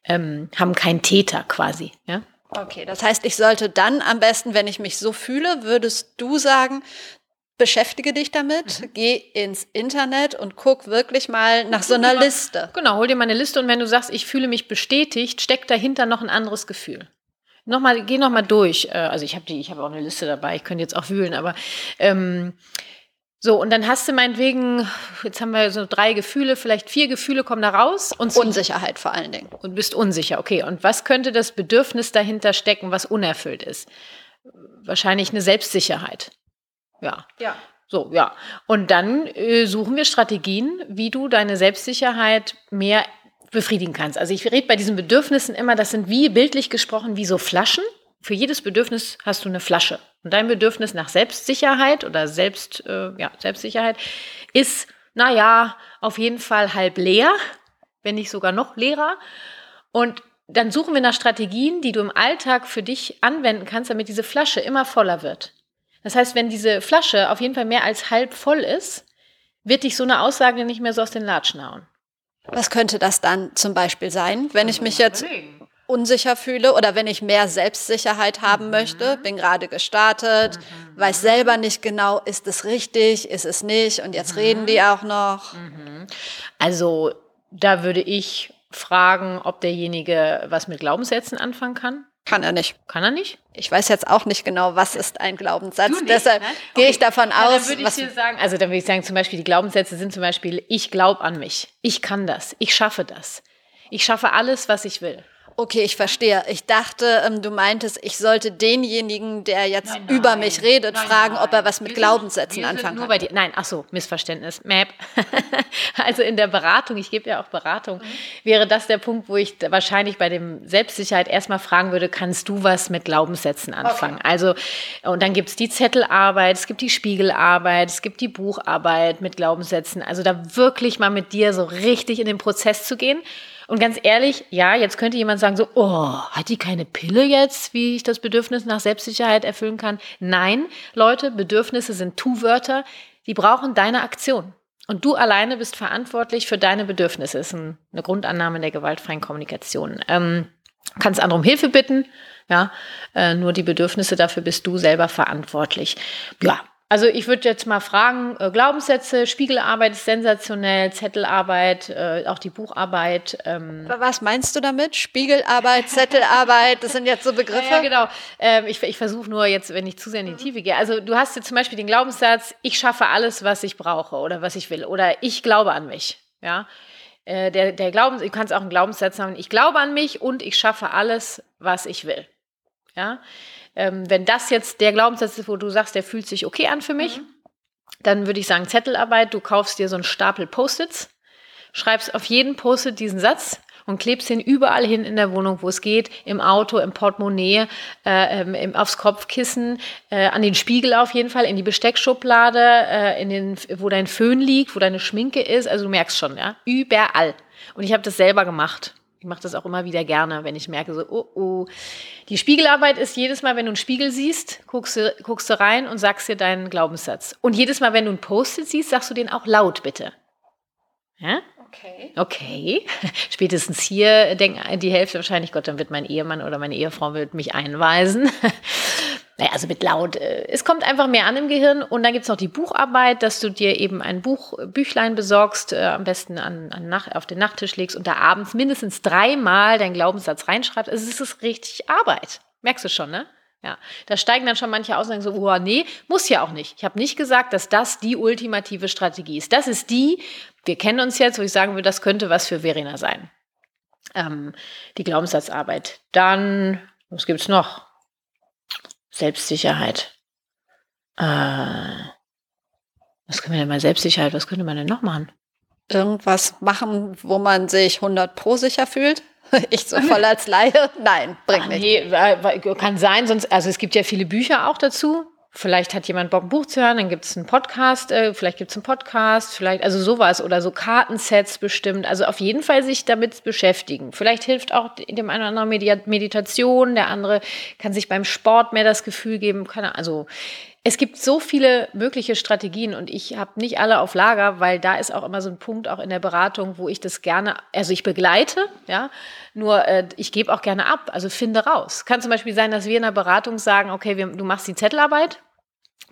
ähm, haben keinen Täter quasi. Ja? Okay, das heißt, ich sollte dann am besten, wenn ich mich so fühle, würdest du sagen, beschäftige dich damit, mhm. geh ins Internet und guck wirklich mal nach so einer Liste. Genau, hol dir mal eine Liste und wenn du sagst, ich fühle mich bestätigt, steckt dahinter noch ein anderes Gefühl nochmal, geh nochmal durch. Äh, also ich habe die, ich habe auch eine Liste dabei, ich könnte jetzt auch wühlen, aber ähm, so, und dann hast du meinetwegen, jetzt haben wir so drei Gefühle, vielleicht vier Gefühle kommen da raus. Und Unsicherheit vor allen Dingen. Und bist unsicher, okay. Und was könnte das Bedürfnis dahinter stecken, was unerfüllt ist? Wahrscheinlich eine Selbstsicherheit. Ja. Ja. So, ja. Und dann äh, suchen wir Strategien, wie du deine Selbstsicherheit mehr befriedigen kannst. Also ich rede bei diesen Bedürfnissen immer, das sind wie bildlich gesprochen wie so Flaschen. Für jedes Bedürfnis hast du eine Flasche. Und dein Bedürfnis nach Selbstsicherheit oder Selbst, äh, ja, Selbstsicherheit ist, naja, auf jeden Fall halb leer, wenn nicht sogar noch leerer. Und dann suchen wir nach Strategien, die du im Alltag für dich anwenden kannst, damit diese Flasche immer voller wird. Das heißt, wenn diese Flasche auf jeden Fall mehr als halb voll ist, wird dich so eine Aussage nicht mehr so aus den Latschen hauen. Was könnte das dann zum Beispiel sein, wenn ich mich jetzt unsicher fühle oder wenn ich mehr Selbstsicherheit haben mhm. möchte, bin gerade gestartet, mhm. weiß selber nicht genau, ist es richtig, ist es nicht und jetzt mhm. reden die auch noch. Mhm. Also da würde ich fragen, ob derjenige was mit Glaubenssätzen anfangen kann. Kann er nicht. Kann er nicht? Ich weiß jetzt auch nicht genau, was ist ein Glaubenssatz. Nicht, Deshalb ne? okay. gehe ich davon ja, aus. Dann würde ich dir sagen, also dann würde ich sagen, zum Beispiel die Glaubenssätze sind zum Beispiel, ich glaube an mich, ich kann das, ich schaffe das, ich schaffe alles, was ich will. Okay, ich verstehe. Ich dachte, ähm, du meintest, ich sollte denjenigen, der jetzt nein, nein, über mich redet, nein, fragen, ob er was mit wir Glaubenssätzen sind, anfangen nur kann. Bei dir. Nein, ach so, Missverständnis. Map. also in der Beratung, ich gebe ja auch Beratung, mhm. wäre das der Punkt, wo ich wahrscheinlich bei dem Selbstsicherheit erstmal fragen würde, kannst du was mit Glaubenssätzen anfangen? Okay. Also, und dann gibt es die Zettelarbeit, es gibt die Spiegelarbeit, es gibt die Bucharbeit mit Glaubenssätzen. Also da wirklich mal mit dir so richtig in den Prozess zu gehen. Und ganz ehrlich, ja, jetzt könnte jemand sagen so, oh, hat die keine Pille jetzt, wie ich das Bedürfnis nach Selbstsicherheit erfüllen kann? Nein, Leute, Bedürfnisse sind Tu-Wörter, die brauchen deine Aktion. Und du alleine bist verantwortlich für deine Bedürfnisse. Das ist eine Grundannahme der gewaltfreien Kommunikation. Ähm, kannst andere um Hilfe bitten, ja, äh, nur die Bedürfnisse dafür bist du selber verantwortlich. Ja, also ich würde jetzt mal fragen, äh, Glaubenssätze, Spiegelarbeit ist sensationell, Zettelarbeit, äh, auch die Bucharbeit. Ähm. Was meinst du damit? Spiegelarbeit, Zettelarbeit, das sind jetzt so Begriffe? Ja, ja genau. Ähm, ich ich versuche nur jetzt, wenn ich zu sehr in die mhm. Tiefe gehe. Also du hast jetzt zum Beispiel den Glaubenssatz, ich schaffe alles, was ich brauche oder was ich will. Oder ich glaube an mich. Ja. Äh, der, der Glauben, du kannst auch einen Glaubenssatz haben, ich glaube an mich und ich schaffe alles, was ich will. Ja ähm, wenn das jetzt der Glaubenssatz ist, wo du sagst, der fühlt sich okay an für mich, mhm. dann würde ich sagen Zettelarbeit, du kaufst dir so einen Stapel Post-its, schreibst auf jeden Post-it diesen Satz und klebst ihn überall hin in der Wohnung, wo es geht, im Auto, im Portemonnaie, äh, im, aufs Kopfkissen, äh, an den Spiegel auf jeden Fall, in die Besteckschublade, äh, in den, wo dein Föhn liegt, wo deine Schminke ist. Also du merkst schon, ja, überall. Und ich habe das selber gemacht. Ich mache das auch immer wieder gerne, wenn ich merke, so, oh, oh. Die Spiegelarbeit ist jedes Mal, wenn du einen Spiegel siehst, guckst du, guckst du rein und sagst dir deinen Glaubenssatz. Und jedes Mal, wenn du einen Post-it siehst, sagst du den auch laut, bitte. Ja? Okay. Okay. Spätestens hier denken die Hälfte wahrscheinlich, Gott, dann wird mein Ehemann oder meine Ehefrau wird mich einweisen. naja, also mit laut. Äh, es kommt einfach mehr an im Gehirn. Und dann gibt es noch die Bucharbeit, dass du dir eben ein Buch, Büchlein besorgst, äh, am besten an, an Nacht, auf den Nachttisch legst und da abends mindestens dreimal deinen Glaubenssatz reinschreibst. Also es ist richtig Arbeit. Merkst du schon, ne? Ja, da steigen dann schon manche aus und sagen so, oh nee, muss ja auch nicht. Ich habe nicht gesagt, dass das die ultimative Strategie ist. Das ist die, wir kennen uns jetzt, wo ich sagen würde, das könnte was für Verena sein. Ähm, die Glaubenssatzarbeit. Dann, was gibt's noch? Selbstsicherheit. Äh, was können wir denn mal Selbstsicherheit, was könnte man denn noch machen? Irgendwas machen, wo man sich 100 pro sicher fühlt? Ich so voll als Laie? Nein, bringt Ach, nicht. Nee, kann sein, sonst, also es gibt ja viele Bücher auch dazu. Vielleicht hat jemand Bock, ein Buch zu hören, dann gibt es einen Podcast, äh, vielleicht gibt es einen Podcast, vielleicht, also sowas oder so Kartensets bestimmt. Also auf jeden Fall sich damit beschäftigen. Vielleicht hilft auch dem einen oder anderen Meditation, der andere kann sich beim Sport mehr das Gefühl geben, keine, also es gibt so viele mögliche Strategien und ich habe nicht alle auf Lager, weil da ist auch immer so ein Punkt auch in der Beratung, wo ich das gerne, also ich begleite, ja, nur äh, ich gebe auch gerne ab, also finde raus. Kann zum Beispiel sein, dass wir in der Beratung sagen, okay, wir, du machst die Zettelarbeit,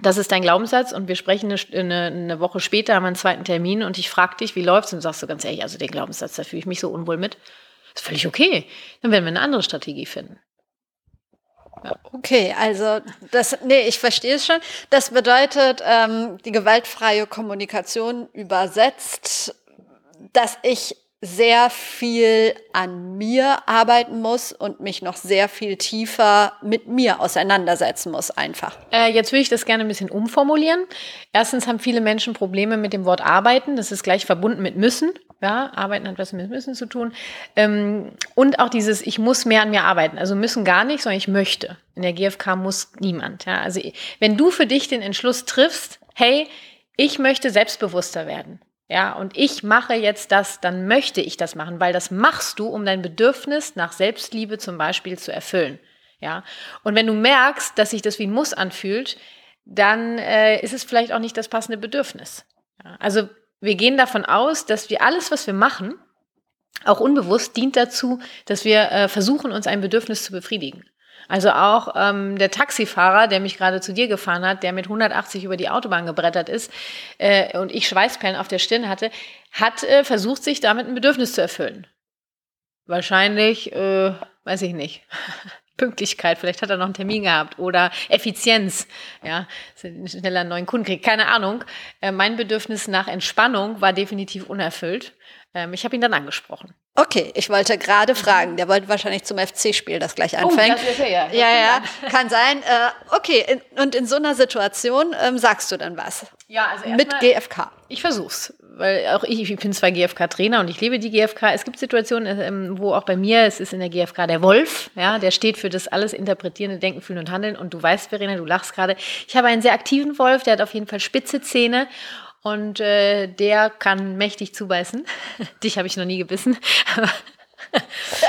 das ist dein Glaubenssatz und wir sprechen eine, eine, Woche später, haben einen zweiten Termin und ich frage dich, wie läuft's? Und sagst du ganz ehrlich, also den Glaubenssatz, da fühle ich mich so unwohl mit. Das ist völlig okay. Dann werden wir eine andere Strategie finden. Ja. Okay, also das, nee, ich verstehe es schon. Das bedeutet, ähm, die gewaltfreie Kommunikation übersetzt, dass ich sehr viel an mir arbeiten muss und mich noch sehr viel tiefer mit mir auseinandersetzen muss, einfach. Äh, jetzt würde ich das gerne ein bisschen umformulieren. Erstens haben viele Menschen Probleme mit dem Wort arbeiten. Das ist gleich verbunden mit müssen. Ja, arbeiten hat was mit müssen zu tun. Ähm, und auch dieses, ich muss mehr an mir arbeiten. Also müssen gar nicht, sondern ich möchte. In der GfK muss niemand. Ja, also wenn du für dich den Entschluss triffst, hey, ich möchte selbstbewusster werden ja, und ich mache jetzt das, dann möchte ich das machen, weil das machst du, um dein Bedürfnis nach Selbstliebe zum Beispiel zu erfüllen. Ja, und wenn du merkst, dass sich das wie ein Muss anfühlt, dann äh, ist es vielleicht auch nicht das passende Bedürfnis. Ja, also wir gehen davon aus, dass wir alles, was wir machen, auch unbewusst dient dazu, dass wir äh, versuchen, uns ein Bedürfnis zu befriedigen. Also auch ähm, der Taxifahrer, der mich gerade zu dir gefahren hat, der mit 180 über die Autobahn gebrettert ist äh, und ich Schweißperlen auf der Stirn hatte, hat äh, versucht, sich damit ein Bedürfnis zu erfüllen. Wahrscheinlich, äh, weiß ich nicht. Pünktlichkeit, vielleicht hat er noch einen Termin gehabt oder Effizienz, ja, schneller einen neuen Kunden kriegt, keine Ahnung. Äh, mein Bedürfnis nach Entspannung war definitiv unerfüllt. Ähm, ich habe ihn dann angesprochen. Okay, ich wollte gerade mhm. fragen, der wollte wahrscheinlich zum FC-Spiel das gleich anfangen. Oh, das ja, ja, ja, ja kann sein. Äh, okay, in, und in so einer Situation ähm, sagst du dann was? Ja, also mit mal, GFK. Ich versuch's, weil auch ich, ich bin zwar GFK-Trainer und ich lebe die GFK. Es gibt Situationen, ähm, wo auch bei mir, es ist in der GFK der Wolf, ja, der steht für das alles interpretierende Denken, Fühlen und Handeln. Und du weißt, Verena, du lachst gerade. Ich habe einen sehr aktiven Wolf, der hat auf jeden Fall spitze Zähne und äh, der kann mächtig zubeißen. Dich habe ich noch nie gebissen.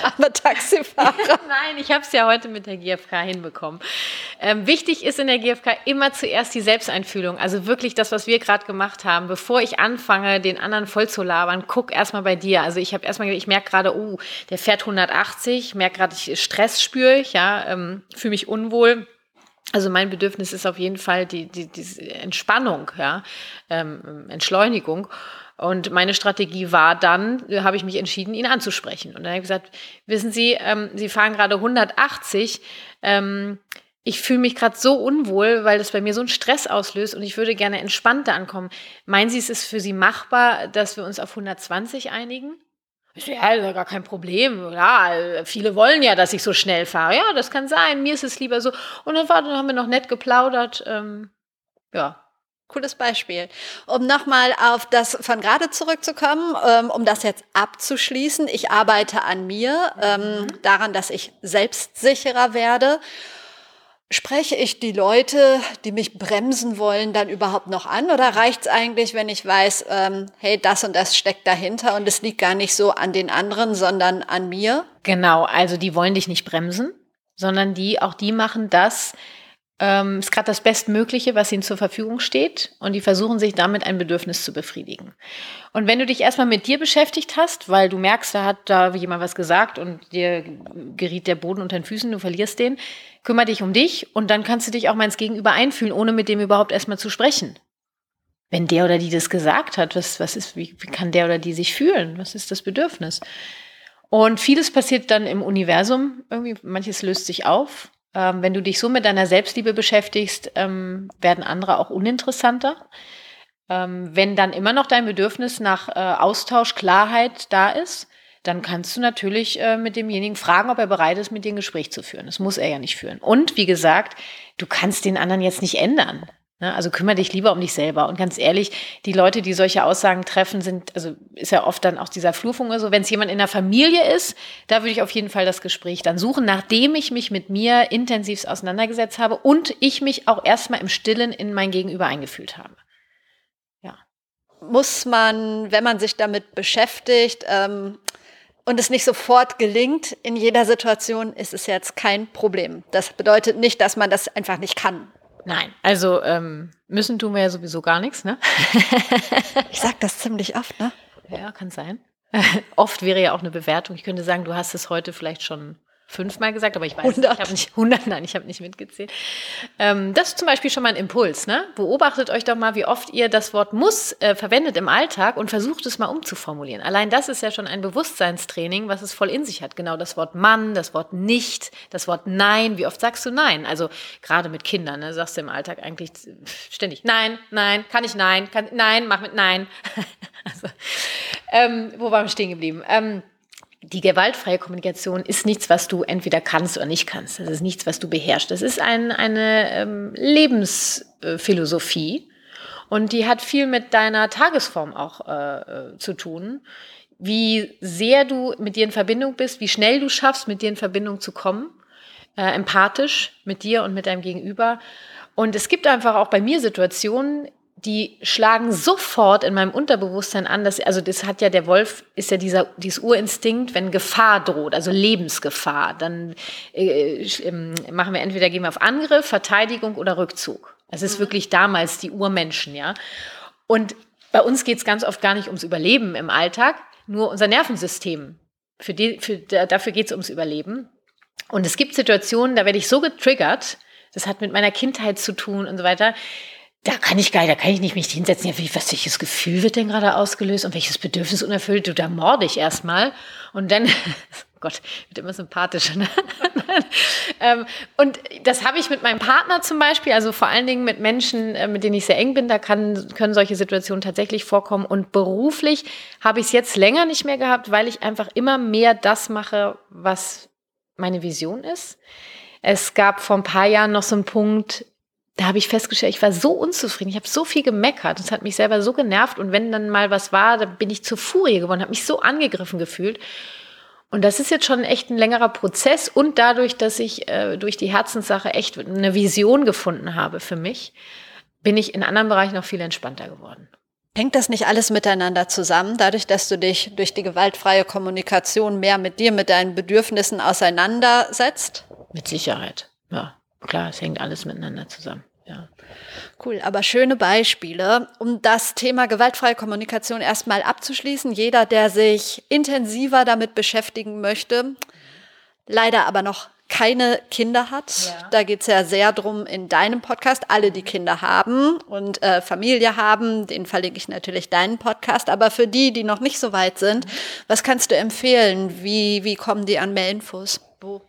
Aber Taxifahrer. Nein, ich habe es ja heute mit der GfK hinbekommen. Ähm, wichtig ist in der GfK immer zuerst die Selbsteinfühlung. Also wirklich das, was wir gerade gemacht haben. Bevor ich anfange, den anderen voll zu labern, guck erstmal bei dir. Also ich habe erstmal, ich merke gerade, oh, der fährt 180, merke gerade, Stress spüre ich, ja, ähm, fühle mich unwohl also mein Bedürfnis ist auf jeden Fall die, die, die Entspannung, ja, ähm, Entschleunigung. Und meine Strategie war dann, habe ich mich entschieden, ihn anzusprechen. Und dann habe ich gesagt, wissen Sie, ähm, Sie fahren gerade 180. Ähm, ich fühle mich gerade so unwohl, weil das bei mir so einen Stress auslöst und ich würde gerne entspannter ankommen. Meinen Sie, es ist für Sie machbar, dass wir uns auf 120 einigen? Ja, ja gar kein Problem. Ja, viele wollen ja, dass ich so schnell fahre. Ja, das kann sein. Mir ist es lieber so. Und dann, war, dann haben wir noch nett geplaudert. Ähm, ja. Cooles Beispiel. Um nochmal auf das von gerade zurückzukommen, ähm, um das jetzt abzuschließen. Ich arbeite an mir, ähm, mhm. daran, dass ich selbstsicherer werde. Spreche ich die Leute, die mich bremsen wollen, dann überhaupt noch an? Oder reicht es eigentlich, wenn ich weiß, ähm, hey, das und das steckt dahinter und es liegt gar nicht so an den anderen, sondern an mir? Genau, also die wollen dich nicht bremsen, sondern die, auch die machen das, ähm, ist gerade das Bestmögliche, was ihnen zur Verfügung steht und die versuchen sich damit ein Bedürfnis zu befriedigen. Und wenn du dich erstmal mit dir beschäftigt hast, weil du merkst, da hat da jemand was gesagt und dir geriet der Boden unter den Füßen, du verlierst den, kümmere dich um dich und dann kannst du dich auch mal ins Gegenüber einfühlen, ohne mit dem überhaupt erstmal zu sprechen. Wenn der oder die das gesagt hat, was, was ist, wie, wie kann der oder die sich fühlen? Was ist das Bedürfnis? Und vieles passiert dann im Universum, irgendwie, manches löst sich auf ähm, wenn du dich so mit deiner Selbstliebe beschäftigst, ähm, werden andere auch uninteressanter. Ähm, wenn dann immer noch dein Bedürfnis nach äh, Austausch, Klarheit da ist, dann kannst du natürlich äh, mit demjenigen fragen, ob er bereit ist, mit dir ein Gespräch zu führen. Das muss er ja nicht führen. Und wie gesagt, du kannst den anderen jetzt nicht ändern. Ne? Also kümmere dich lieber um dich selber. Und ganz ehrlich, die Leute, die solche Aussagen treffen, sind, also ist ja oft dann auch dieser Flurfunk so, wenn es jemand in der Familie ist, da würde ich auf jeden Fall das Gespräch dann suchen, nachdem ich mich mit mir intensiv auseinandergesetzt habe und ich mich auch erstmal im Stillen in mein Gegenüber eingefühlt habe. Muss man, wenn man sich damit beschäftigt, ähm und es nicht sofort gelingt in jeder Situation, ist es jetzt kein Problem. Das bedeutet nicht, dass man das einfach nicht kann. Nein, also ähm, müssen tun wir ja sowieso gar nichts, ne? ich sag das ziemlich oft, ne? Ja, kann sein. oft wäre ja auch eine Bewertung. Ich könnte sagen, du hast es heute vielleicht schon fünfmal gesagt, aber ich weiß 100. nicht, ich habe nicht 100, nein, ich habe nicht mitgezählt. Ähm, das ist zum Beispiel schon mal ein Impuls. Ne? Beobachtet euch doch mal, wie oft ihr das Wort muss äh, verwendet im Alltag und versucht es mal umzuformulieren. Allein das ist ja schon ein Bewusstseinstraining, was es voll in sich hat. Genau das Wort Mann, das Wort nicht, das Wort Nein. Wie oft sagst du Nein? Also gerade mit Kindern, ne, sagst du im Alltag eigentlich ständig Nein, Nein, kann ich Nein, kann, Nein, mach mit Nein. also, ähm, wo waren wir stehen geblieben? Ähm, die gewaltfreie Kommunikation ist nichts, was du entweder kannst oder nicht kannst. Das ist nichts, was du beherrschst. Das ist ein, eine ähm, Lebensphilosophie und die hat viel mit deiner Tagesform auch äh, äh, zu tun. Wie sehr du mit dir in Verbindung bist, wie schnell du schaffst, mit dir in Verbindung zu kommen, äh, empathisch mit dir und mit deinem Gegenüber. Und es gibt einfach auch bei mir Situationen, die schlagen sofort in meinem Unterbewusstsein an, dass, also das hat ja, der Wolf ist ja dieser, dieses Urinstinkt, wenn Gefahr droht, also Lebensgefahr, dann äh, ähm, machen wir entweder gehen wir auf Angriff, Verteidigung oder Rückzug. Es ist mhm. wirklich damals die Urmenschen, ja. Und bei uns geht es ganz oft gar nicht ums Überleben im Alltag, nur unser Nervensystem. Für die, für, dafür geht es ums Überleben. Und es gibt Situationen, da werde ich so getriggert, das hat mit meiner Kindheit zu tun und so weiter da kann ich geil, da kann ich nicht mich hinsetzen. Ja, wie, was, welches Gefühl wird denn gerade ausgelöst und welches Bedürfnis unerfüllt? Du, da morde ich erstmal. Und dann, oh Gott, wird immer sympathischer. Ne? ähm, und das habe ich mit meinem Partner zum Beispiel, also vor allen Dingen mit Menschen, äh, mit denen ich sehr eng bin, da kann, können solche Situationen tatsächlich vorkommen. Und beruflich habe ich es jetzt länger nicht mehr gehabt, weil ich einfach immer mehr das mache, was meine Vision ist. Es gab vor ein paar Jahren noch so einen Punkt, da habe ich festgestellt, ich war so unzufrieden, ich habe so viel gemeckert, das hat mich selber so genervt und wenn dann mal was war, dann bin ich zur Furie geworden, habe mich so angegriffen gefühlt. Und das ist jetzt schon echt ein längerer Prozess und dadurch, dass ich äh, durch die Herzenssache echt eine Vision gefunden habe für mich, bin ich in anderen Bereichen noch viel entspannter geworden. Hängt das nicht alles miteinander zusammen, dadurch, dass du dich durch die gewaltfreie Kommunikation mehr mit dir, mit deinen Bedürfnissen auseinandersetzt? Mit Sicherheit, ja klar, es hängt alles miteinander zusammen. Ja. Cool, aber schöne Beispiele, um das Thema gewaltfreie Kommunikation erstmal abzuschließen. Jeder, der sich intensiver damit beschäftigen möchte, leider aber noch keine Kinder hat. Ja. Da geht es ja sehr drum in deinem Podcast. Alle, die Kinder haben und äh, Familie haben, den verlinke ich natürlich deinen Podcast. Aber für die, die noch nicht so weit sind, mhm. was kannst du empfehlen? Wie, wie kommen die an mehr Infos? Wo?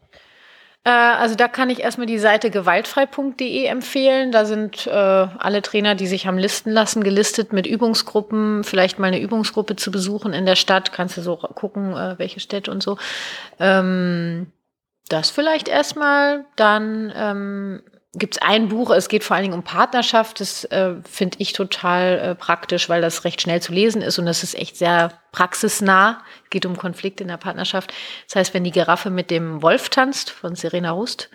Äh, also da kann ich erstmal die Seite gewaltfrei.de empfehlen. Da sind äh, alle Trainer, die sich haben listen lassen, gelistet mit Übungsgruppen, vielleicht mal eine Übungsgruppe zu besuchen in der Stadt. Kannst du so gucken, äh, welche Städte und so. Ähm, das vielleicht erstmal. Dann ähm, gibt es ein Buch, es geht vor allen Dingen um Partnerschaft. Das äh, finde ich total äh, praktisch, weil das recht schnell zu lesen ist und das ist echt sehr praxisnah. Es geht um Konflikte in der Partnerschaft. Das heißt, wenn die Giraffe mit dem Wolf tanzt von Serena Rust.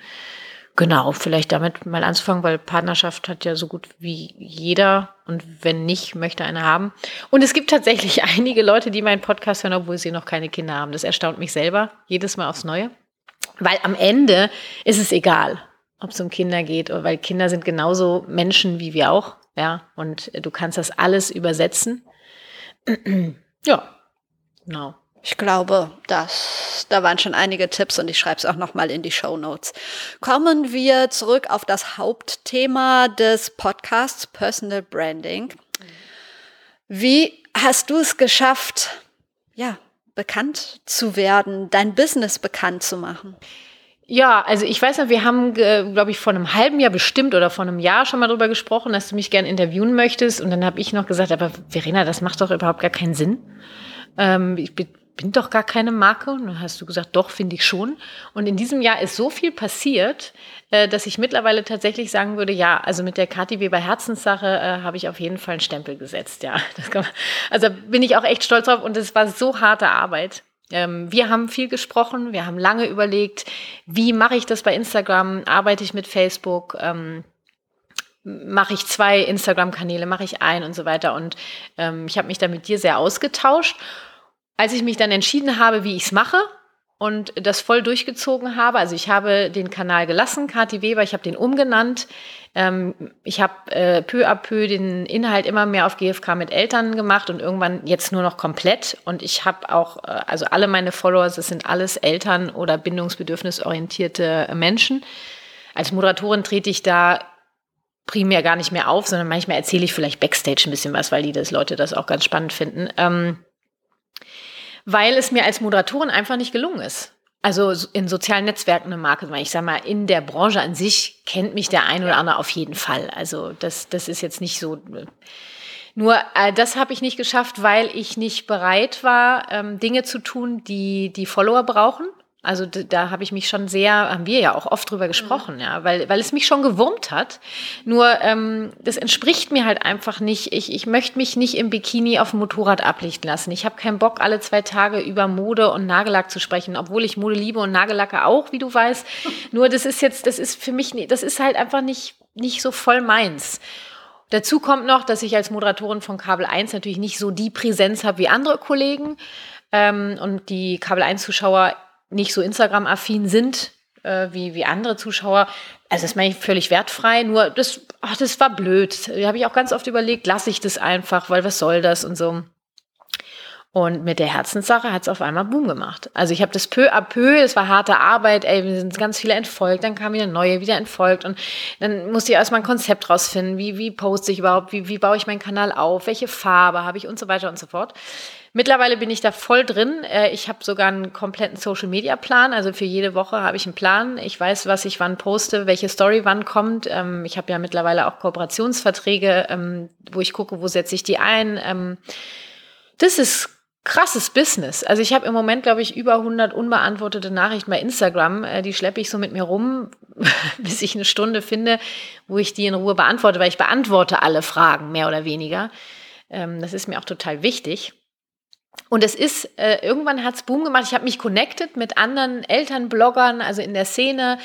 Genau, vielleicht damit mal anzufangen, weil Partnerschaft hat ja so gut wie jeder und wenn nicht, möchte einer haben. Und es gibt tatsächlich einige Leute, die meinen Podcast hören, obwohl sie noch keine Kinder haben. Das erstaunt mich selber jedes Mal aufs Neue. Weil am Ende ist es egal, ob es um Kinder geht, weil Kinder sind genauso Menschen wie wir auch, ja, und du kannst das alles übersetzen. ja, genau. Ich glaube, dass da waren schon einige Tipps und ich schreibe es auch noch mal in die Show Notes. Kommen wir zurück auf das Hauptthema des Podcasts Personal Branding. Wie hast du es geschafft, ja, bekannt zu werden, dein Business bekannt zu machen? Ja, also ich weiß noch, wir haben, glaube ich, vor einem halben Jahr bestimmt oder vor einem Jahr schon mal drüber gesprochen, dass du mich gerne interviewen möchtest. Und dann habe ich noch gesagt, aber Verena, das macht doch überhaupt gar keinen Sinn. Ähm, ich bin, bin doch gar keine Marke. Und dann hast du gesagt, doch, finde ich schon. Und in diesem Jahr ist so viel passiert, äh, dass ich mittlerweile tatsächlich sagen würde, ja, also mit der Kathi Weber Herzenssache äh, habe ich auf jeden Fall einen Stempel gesetzt. Ja, man, also bin ich auch echt stolz drauf. Und es war so harte Arbeit. Ähm, wir haben viel gesprochen, wir haben lange überlegt, wie mache ich das bei Instagram, arbeite ich mit Facebook, ähm, mache ich zwei Instagram-Kanäle, mache ich ein und so weiter. Und ähm, ich habe mich da mit dir sehr ausgetauscht. Als ich mich dann entschieden habe, wie ich es mache, und das voll durchgezogen habe. Also ich habe den Kanal gelassen, Kathi Weber, ich habe den umgenannt. Ähm, ich habe äh, peu à peu den Inhalt immer mehr auf GFK mit Eltern gemacht und irgendwann jetzt nur noch komplett. Und ich habe auch, äh, also alle meine Follower, das sind alles Eltern oder bindungsbedürfnisorientierte Menschen. Als Moderatorin trete ich da primär gar nicht mehr auf, sondern manchmal erzähle ich vielleicht Backstage ein bisschen was, weil die das Leute das auch ganz spannend finden. Ähm, weil es mir als Moderatorin einfach nicht gelungen ist. Also in sozialen Netzwerken eine Marke, ich sage mal, in der Branche an sich kennt mich der ein oder andere auf jeden Fall. Also das, das ist jetzt nicht so. Nur äh, das habe ich nicht geschafft, weil ich nicht bereit war, ähm, Dinge zu tun, die die Follower brauchen. Also da habe ich mich schon sehr, haben wir ja auch oft drüber gesprochen, ja, weil, weil es mich schon gewurmt hat. Nur ähm, das entspricht mir halt einfach nicht. Ich, ich möchte mich nicht im Bikini auf dem Motorrad ablichten lassen. Ich habe keinen Bock, alle zwei Tage über Mode und Nagellack zu sprechen, obwohl ich Mode liebe und Nagellacke auch, wie du weißt. Nur das ist jetzt, das ist für mich, das ist halt einfach nicht, nicht so voll meins. Dazu kommt noch, dass ich als Moderatorin von Kabel 1 natürlich nicht so die Präsenz habe wie andere Kollegen ähm, und die Kabel 1-Zuschauer nicht so Instagram-affin sind äh, wie, wie andere Zuschauer. Also das meine ich völlig wertfrei, nur das, ach, das war blöd. Da habe ich auch ganz oft überlegt, lasse ich das einfach, weil was soll das und so. Und mit der Herzenssache hat es auf einmal Boom gemacht. Also ich habe das peu à peu, es war harte Arbeit, ey, wir sind ganz viele entfolgt, dann kam wieder neue, wieder entfolgt und dann musste ich erstmal ein Konzept rausfinden, wie, wie poste ich überhaupt, wie, wie baue ich meinen Kanal auf, welche Farbe habe ich und so weiter und so fort. Mittlerweile bin ich da voll drin. Äh, ich habe sogar einen kompletten Social-Media-Plan. Also für jede Woche habe ich einen Plan. Ich weiß, was ich wann poste, welche Story wann kommt. Ähm, ich habe ja mittlerweile auch Kooperationsverträge, ähm, wo ich gucke, wo setze ich die ein. Ähm, das ist krasses Business. Also ich habe im Moment, glaube ich, über 100 unbeantwortete Nachrichten bei Instagram. Äh, die schleppe ich so mit mir rum, bis ich eine Stunde finde, wo ich die in Ruhe beantworte, weil ich beantworte alle Fragen, mehr oder weniger. Das ist mir auch total wichtig. Und es ist, äh, irgendwann hat es Boom gemacht. Ich habe mich connected mit anderen Elternbloggern, also in der Szene.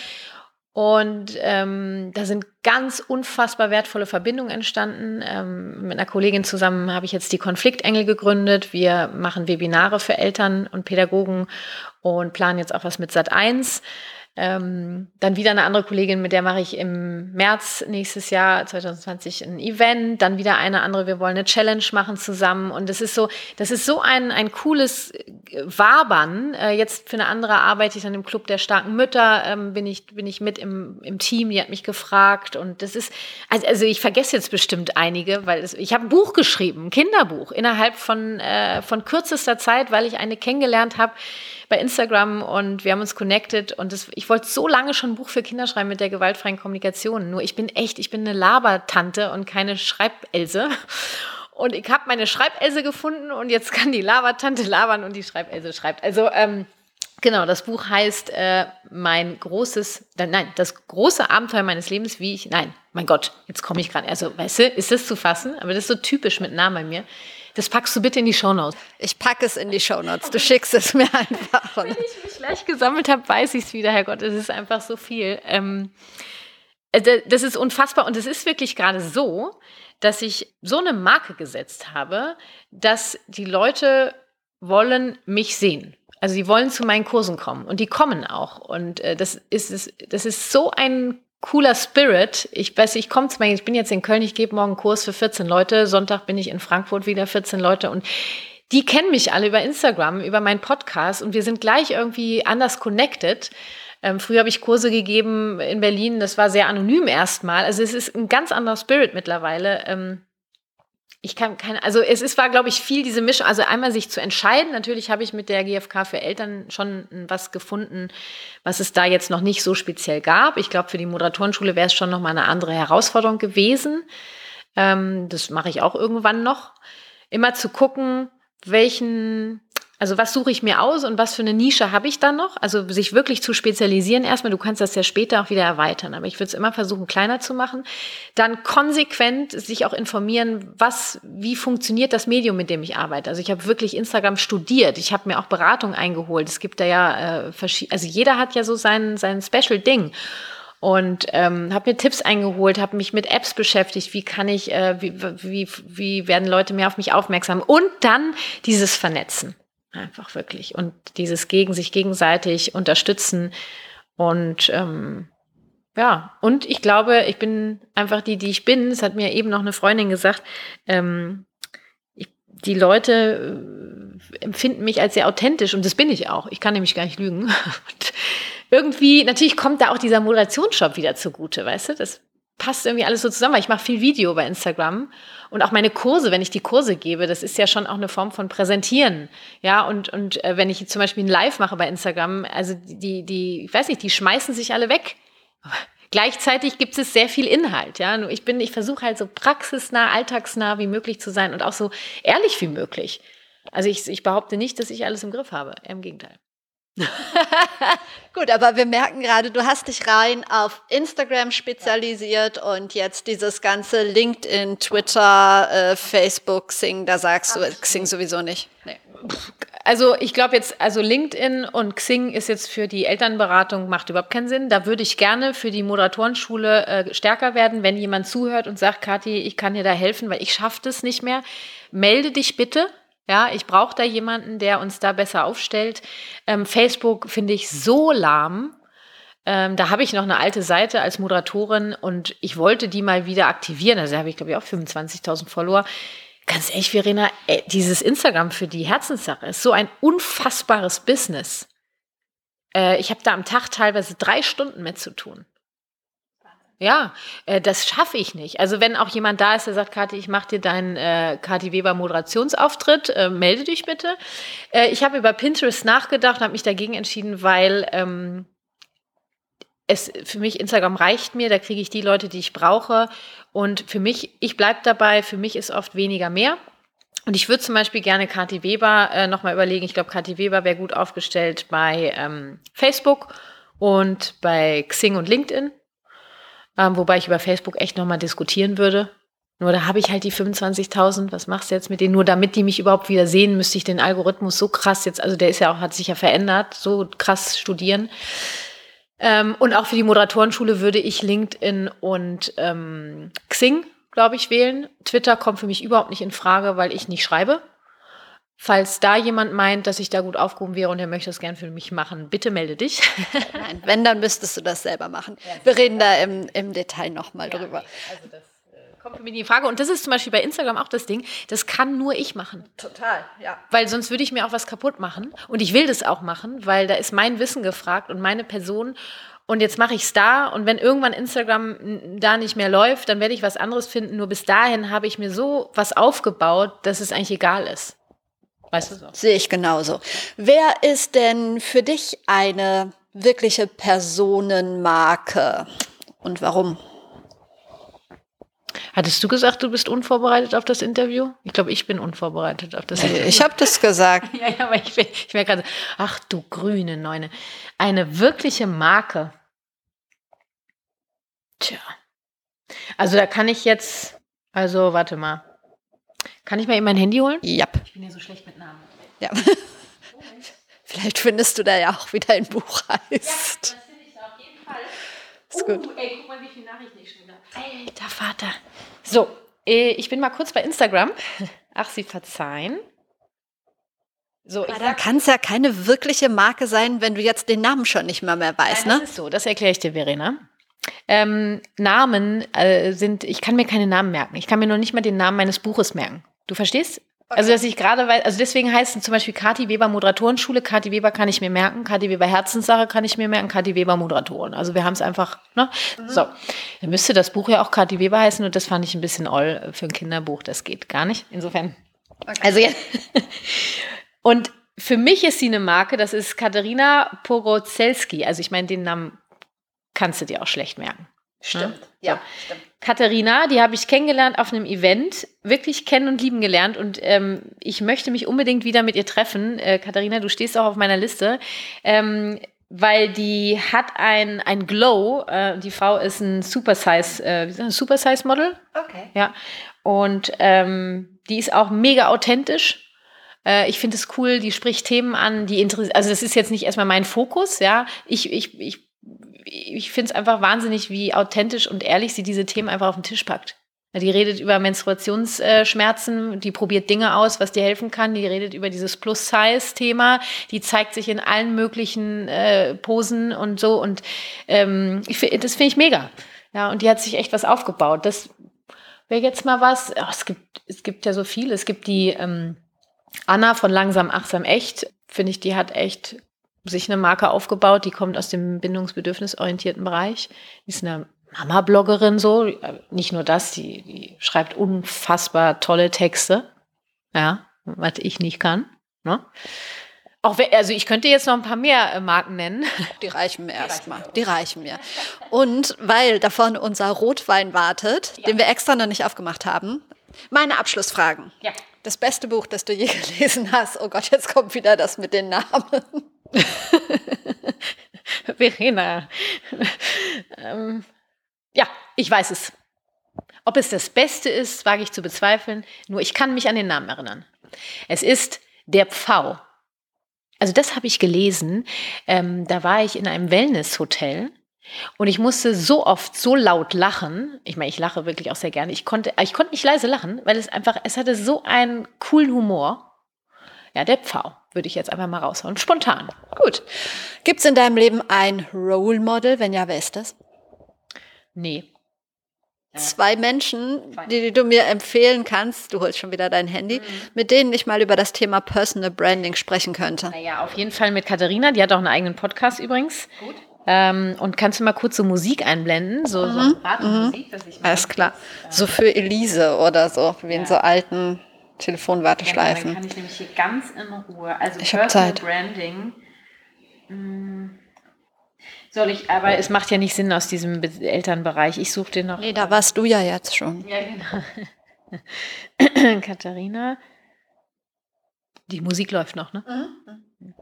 Und ähm, da sind ganz unfassbar wertvolle Verbindungen entstanden. Ähm, mit einer Kollegin zusammen habe ich jetzt die Konfliktengel gegründet. Wir machen Webinare für Eltern und Pädagogen und planen jetzt auch was mit Sat 1. Ähm, dann wieder eine andere Kollegin, mit der mache ich im März nächstes Jahr 2020 ein Event. Dann wieder eine andere. Wir wollen eine Challenge machen zusammen. Und das ist so, das ist so ein, ein cooles äh, Wabern. Äh, jetzt für eine andere arbeite ich dann im Club der starken Mütter. Ähm, bin ich, bin ich mit im, im Team. Die hat mich gefragt. Und das ist, also, also ich vergesse jetzt bestimmt einige, weil es, ich habe ein Buch geschrieben, ein Kinderbuch innerhalb von, äh, von kürzester Zeit, weil ich eine kennengelernt habe, bei Instagram und wir haben uns connected und das, ich wollte so lange schon ein Buch für Kinder schreiben mit der gewaltfreien Kommunikation. Nur ich bin echt, ich bin eine Labertante und keine Schreibelse. Und ich habe meine Schreibelse gefunden und jetzt kann die Labertante labern und die Schreibelse schreibt. Also ähm, Genau, das Buch heißt äh, mein großes, nein, das große Abenteuer meines Lebens, wie ich, nein, mein Gott, jetzt komme ich gerade, also weißt du, ist das zu fassen? Aber das ist so typisch mit Namen bei mir. Das packst du bitte in die Shownotes. Ich packe es in die Shownotes. Du schickst es mir einfach. Wenn ich mich gleich gesammelt habe, weiß ich es wieder, Herrgott. Es ist einfach so viel. Ähm, äh, das ist unfassbar und es ist wirklich gerade so, dass ich so eine Marke gesetzt habe, dass die Leute wollen mich sehen. Also sie wollen zu meinen Kursen kommen und die kommen auch. Und äh, das, ist, das ist so ein cooler Spirit. Ich weiß, ich komme zu mir, ich bin jetzt in Köln, ich gebe morgen einen Kurs für 14 Leute. Sonntag bin ich in Frankfurt wieder 14 Leute und die kennen mich alle über Instagram, über meinen Podcast und wir sind gleich irgendwie anders connected. Ähm, früher habe ich Kurse gegeben in Berlin, das war sehr anonym erstmal. Also es ist ein ganz anderer Spirit mittlerweile. Ähm, ich kann keine, also es ist, war, glaube ich, viel diese Mischung. Also einmal sich zu entscheiden. Natürlich habe ich mit der GfK für Eltern schon was gefunden, was es da jetzt noch nicht so speziell gab. Ich glaube, für die Moderatorenschule wäre es schon noch mal eine andere Herausforderung gewesen. Ähm, das mache ich auch irgendwann noch. Immer zu gucken, welchen also was suche ich mir aus und was für eine Nische habe ich dann noch? Also sich wirklich zu spezialisieren erstmal. Du kannst das ja später auch wieder erweitern, aber ich würde es immer versuchen, kleiner zu machen. Dann konsequent sich auch informieren, was, wie funktioniert das Medium, mit dem ich arbeite. Also ich habe wirklich Instagram studiert. Ich habe mir auch Beratung eingeholt. Es gibt da ja äh, verschiedene, also jeder hat ja so sein, sein Special-Ding und ähm, habe mir Tipps eingeholt, habe mich mit Apps beschäftigt, wie kann ich, äh, wie, wie, wie werden Leute mehr auf mich aufmerksam und dann dieses Vernetzen. Einfach wirklich. Und dieses gegen sich gegenseitig unterstützen. Und ähm, ja, und ich glaube, ich bin einfach die, die ich bin. Es hat mir eben noch eine Freundin gesagt, ähm, ich, die Leute äh, empfinden mich als sehr authentisch und das bin ich auch. Ich kann nämlich gar nicht lügen. Irgendwie, natürlich kommt da auch dieser Moderationsshop wieder zugute, weißt du? Das passt irgendwie alles so zusammen, weil ich mache viel Video bei Instagram und auch meine Kurse, wenn ich die Kurse gebe, das ist ja schon auch eine Form von Präsentieren, ja und und äh, wenn ich zum Beispiel ein Live mache bei Instagram, also die die ich weiß nicht, die schmeißen sich alle weg. Gleichzeitig gibt es sehr viel Inhalt, ja. Ich bin, ich versuche halt so praxisnah, alltagsnah wie möglich zu sein und auch so ehrlich wie möglich. Also ich, ich behaupte nicht, dass ich alles im Griff habe. Im Gegenteil. Gut, aber wir merken gerade, du hast dich rein auf Instagram spezialisiert und jetzt dieses ganze LinkedIn, Twitter, äh, Facebook, Sing, da sagst du Xing sowieso nicht. Nee. also ich glaube jetzt, also LinkedIn und Xing ist jetzt für die Elternberatung, macht überhaupt keinen Sinn. Da würde ich gerne für die Moderatorenschule äh, stärker werden, wenn jemand zuhört und sagt, Kathi, ich kann dir da helfen, weil ich schaffe das nicht mehr. Melde dich bitte. Ja, ich brauche da jemanden, der uns da besser aufstellt. Ähm, Facebook finde ich so lahm. Ähm, da habe ich noch eine alte Seite als Moderatorin und ich wollte die mal wieder aktivieren. Also habe ich, glaube ich, auch 25.000 Follower. Ganz ehrlich, Verena, ey, dieses Instagram für die Herzenssache ist so ein unfassbares Business. Äh, ich habe da am Tag teilweise drei Stunden mit zu tun. Ja, äh, das schaffe ich nicht. Also wenn auch jemand da ist, der sagt, Kathi, ich mache dir deinen äh, Kathi Weber Moderationsauftritt, äh, melde dich bitte. Äh, ich habe über Pinterest nachgedacht und habe mich dagegen entschieden, weil ähm, es für mich Instagram reicht mir, da kriege ich die Leute, die ich brauche. Und für mich, ich bleibe dabei, für mich ist oft weniger mehr. Und ich würde zum Beispiel gerne Kathi Weber äh, nochmal überlegen. Ich glaube, Kathi Weber wäre gut aufgestellt bei ähm, Facebook und bei Xing und LinkedIn. Ähm, wobei ich über Facebook echt nochmal diskutieren würde. Nur da habe ich halt die 25.000. Was machst du jetzt mit denen? Nur damit die mich überhaupt wieder sehen, müsste ich den Algorithmus so krass jetzt, also der ist ja auch, hat sich ja verändert, so krass studieren. Ähm, und auch für die Moderatorenschule würde ich LinkedIn und ähm, Xing, glaube ich, wählen. Twitter kommt für mich überhaupt nicht in Frage, weil ich nicht schreibe. Falls da jemand meint, dass ich da gut aufgehoben wäre und er möchte das gern für mich machen, bitte melde dich. Nein, wenn, dann müsstest du das selber machen. Wir reden da im, im Detail nochmal ja, drüber. Also das äh, kommt für mich in die Frage. Und das ist zum Beispiel bei Instagram auch das Ding, das kann nur ich machen. Total, ja. Weil sonst würde ich mir auch was kaputt machen. Und ich will das auch machen, weil da ist mein Wissen gefragt und meine Person. Und jetzt mache ich es da und wenn irgendwann Instagram da nicht mehr läuft, dann werde ich was anderes finden. Nur bis dahin habe ich mir so was aufgebaut, dass es eigentlich egal ist. Weißt du so? Sehe ich genauso. Wer ist denn für dich eine wirkliche Personenmarke und warum? Hattest du gesagt, du bist unvorbereitet auf das Interview? Ich glaube, ich bin unvorbereitet auf das Interview. Ich habe das gesagt. ja, ja, aber ich, bin, ich merke gerade, ach du grüne Neune. Eine wirkliche Marke. Tja. Also da kann ich jetzt, also warte mal. Kann ich mal eben mein Handy holen? Ja. Ich bin ja so schlecht mit Namen. Ja. Vielleicht findest du da ja auch wieder ein Buch heißt. Ja, das finde ich auf jeden Fall. Ist uh, gut. Ey, guck mal, wie viele Nachrichten ich schon habe. Alter Vater. So, äh, ich bin mal kurz bei Instagram. Ach, Sie verzeihen. So, Aber da kann es ja keine wirkliche Marke sein, wenn du jetzt den Namen schon nicht mehr, mehr weißt, Nein, ne? Das ist so, das erkläre ich dir, Verena. Ähm, Namen äh, sind, ich kann mir keine Namen merken. Ich kann mir noch nicht mal den Namen meines Buches merken. Du verstehst? Okay. Also, dass ich gerade weiß, also deswegen heißt es zum Beispiel Kati Weber Moderatorenschule, Kati Weber kann ich mir merken, Kati Weber Herzenssache kann ich mir merken, Kati Weber Moderatoren. Also wir haben es einfach, ne? Mhm. So. Dann müsste das Buch ja auch Kati Weber heißen und das fand ich ein bisschen all für ein Kinderbuch. Das geht gar nicht. Insofern. Okay. Also ja. und für mich ist sie eine Marke, das ist Katharina Porozelski. Also ich meine, den Namen kannst du dir auch schlecht merken. Stimmt. Ja, ja stimmt. Katharina, die habe ich kennengelernt auf einem Event, wirklich kennen und lieben gelernt und ähm, ich möchte mich unbedingt wieder mit ihr treffen. Äh, Katharina, du stehst auch auf meiner Liste. Ähm, weil die hat ein, ein Glow. Äh, die Frau ist ein Supersize, äh, Supersize Model. Okay. Ja. Und ähm, die ist auch mega authentisch. Äh, ich finde es cool, die spricht Themen an, die interessiert. Also, das ist jetzt nicht erstmal mein Fokus, ja. Ich, ich, ich ich finde es einfach wahnsinnig, wie authentisch und ehrlich sie diese Themen einfach auf den Tisch packt. Die redet über Menstruationsschmerzen, die probiert Dinge aus, was dir helfen kann. Die redet über dieses Plus-Size-Thema. Die zeigt sich in allen möglichen äh, Posen und so. Und ähm, ich, das finde ich mega. Ja, und die hat sich echt was aufgebaut. Das wäre jetzt mal was. Oh, es, gibt, es gibt ja so viel. Es gibt die ähm, Anna von Langsam, Achtsam, Echt. Finde ich, die hat echt sich eine Marke aufgebaut, die kommt aus dem bindungsbedürfnisorientierten Bereich. Die ist eine Mama-Bloggerin so. Nicht nur das, die, die schreibt unfassbar tolle Texte. Ja, was ich nicht kann. Ne? Auch also ich könnte jetzt noch ein paar mehr äh, Marken nennen. Die reichen mir erstmal. Die reichen mir. Und weil davon unser Rotwein wartet, ja. den wir extra noch nicht aufgemacht haben, meine Abschlussfragen. Ja. Das beste Buch, das du je gelesen hast. Oh Gott, jetzt kommt wieder das mit den Namen. Verena. ähm, ja, ich weiß es. Ob es das Beste ist, wage ich zu bezweifeln. Nur ich kann mich an den Namen erinnern. Es ist Der Pfau also das habe ich gelesen. Ähm, da war ich in einem Wellness-Hotel und ich musste so oft so laut lachen. Ich meine, ich lache wirklich auch sehr gerne. Ich konnte, ich konnte nicht leise lachen, weil es einfach, es hatte so einen coolen Humor. Ja, der Pfau würde ich jetzt einfach mal raushauen. Spontan. Gut. Gibt es in deinem Leben ein Role Model? Wenn ja, wer ist das? Nee. Zwei Menschen, die, die, du mir empfehlen kannst, du holst schon wieder dein Handy, mhm. mit denen ich mal über das Thema Personal Branding sprechen könnte. Naja, auf jeden Fall mit Katharina, die hat auch einen eigenen Podcast übrigens. Gut. Ähm, und kannst du mal kurz so Musik einblenden? So, mhm. so Musik, dass ich Alles klar. So für Elise oder so, wie in so alten Telefonwarteschleifen. Ja, dann kann ich nämlich hier ganz in Ruhe. Also ich Personal Zeit. Branding. Mh, soll ich, aber es macht ja nicht Sinn aus diesem Elternbereich. Ich suche den noch. Nee, da warst du ja jetzt schon. Ja, genau. Katharina. Die Musik läuft noch, ne? Mhm.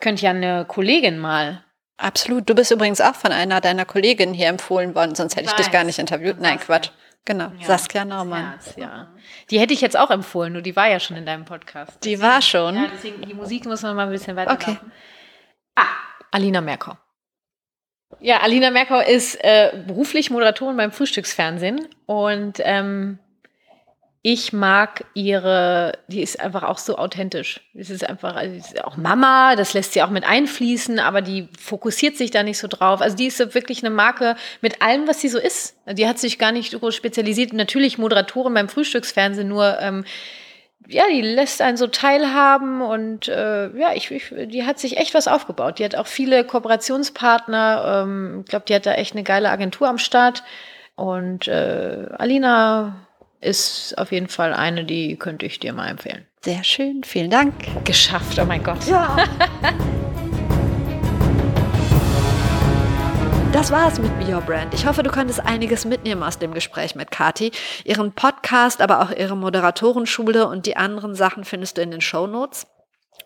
Könnte ja eine Kollegin mal Absolut. Du bist übrigens auch von einer deiner Kolleginnen hier empfohlen worden, sonst hätte ich dich gar nicht interviewt. Nein, Quatsch. Genau, ja. Saskia Naumann. Herz, ja. Die hätte ich jetzt auch empfohlen, nur die war ja schon in deinem Podcast. Die war schon? Ja, deswegen, die Musik muss noch mal ein bisschen weiter Okay. Ah, Alina Merkau. Ja, Alina Merkau ist äh, beruflich Moderatorin beim Frühstücksfernsehen und ähm, ich mag ihre, die ist einfach auch so authentisch. Es ist einfach, also ist auch Mama, das lässt sie auch mit einfließen, aber die fokussiert sich da nicht so drauf. Also die ist so wirklich eine Marke mit allem, was sie so ist. Die hat sich gar nicht so spezialisiert. Natürlich Moderatorin beim Frühstücksfernsehen, nur ähm, ja, die lässt einen so teilhaben und äh, ja, ich, ich, die hat sich echt was aufgebaut. Die hat auch viele Kooperationspartner. Ähm, ich glaube, die hat da echt eine geile Agentur am Start. Und äh, Alina ist auf jeden Fall eine, die könnte ich dir mal empfehlen. Sehr schön, vielen Dank. Geschafft, oh mein Gott. Ja. Das war's mit Be Your Brand. Ich hoffe, du konntest einiges mitnehmen aus dem Gespräch mit Kati. Ihren Podcast, aber auch ihre Moderatorenschule und die anderen Sachen findest du in den Show Notes.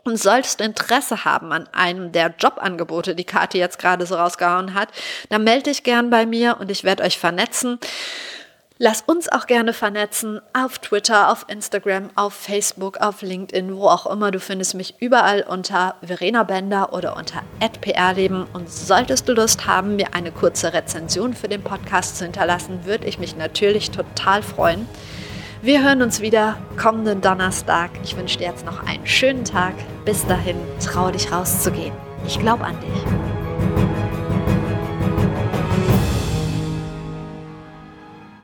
Und solltest du Interesse haben an einem der Jobangebote, die Kati jetzt gerade so rausgehauen hat, dann melde dich gern bei mir und ich werde euch vernetzen. Lass uns auch gerne vernetzen auf Twitter, auf Instagram, auf Facebook, auf LinkedIn, wo auch immer. Du findest mich überall unter Verena Bender oder unter @prleben. Und solltest du Lust haben, mir eine kurze Rezension für den Podcast zu hinterlassen, würde ich mich natürlich total freuen. Wir hören uns wieder kommenden Donnerstag. Ich wünsche dir jetzt noch einen schönen Tag. Bis dahin, trau dich rauszugehen. Ich glaube an dich.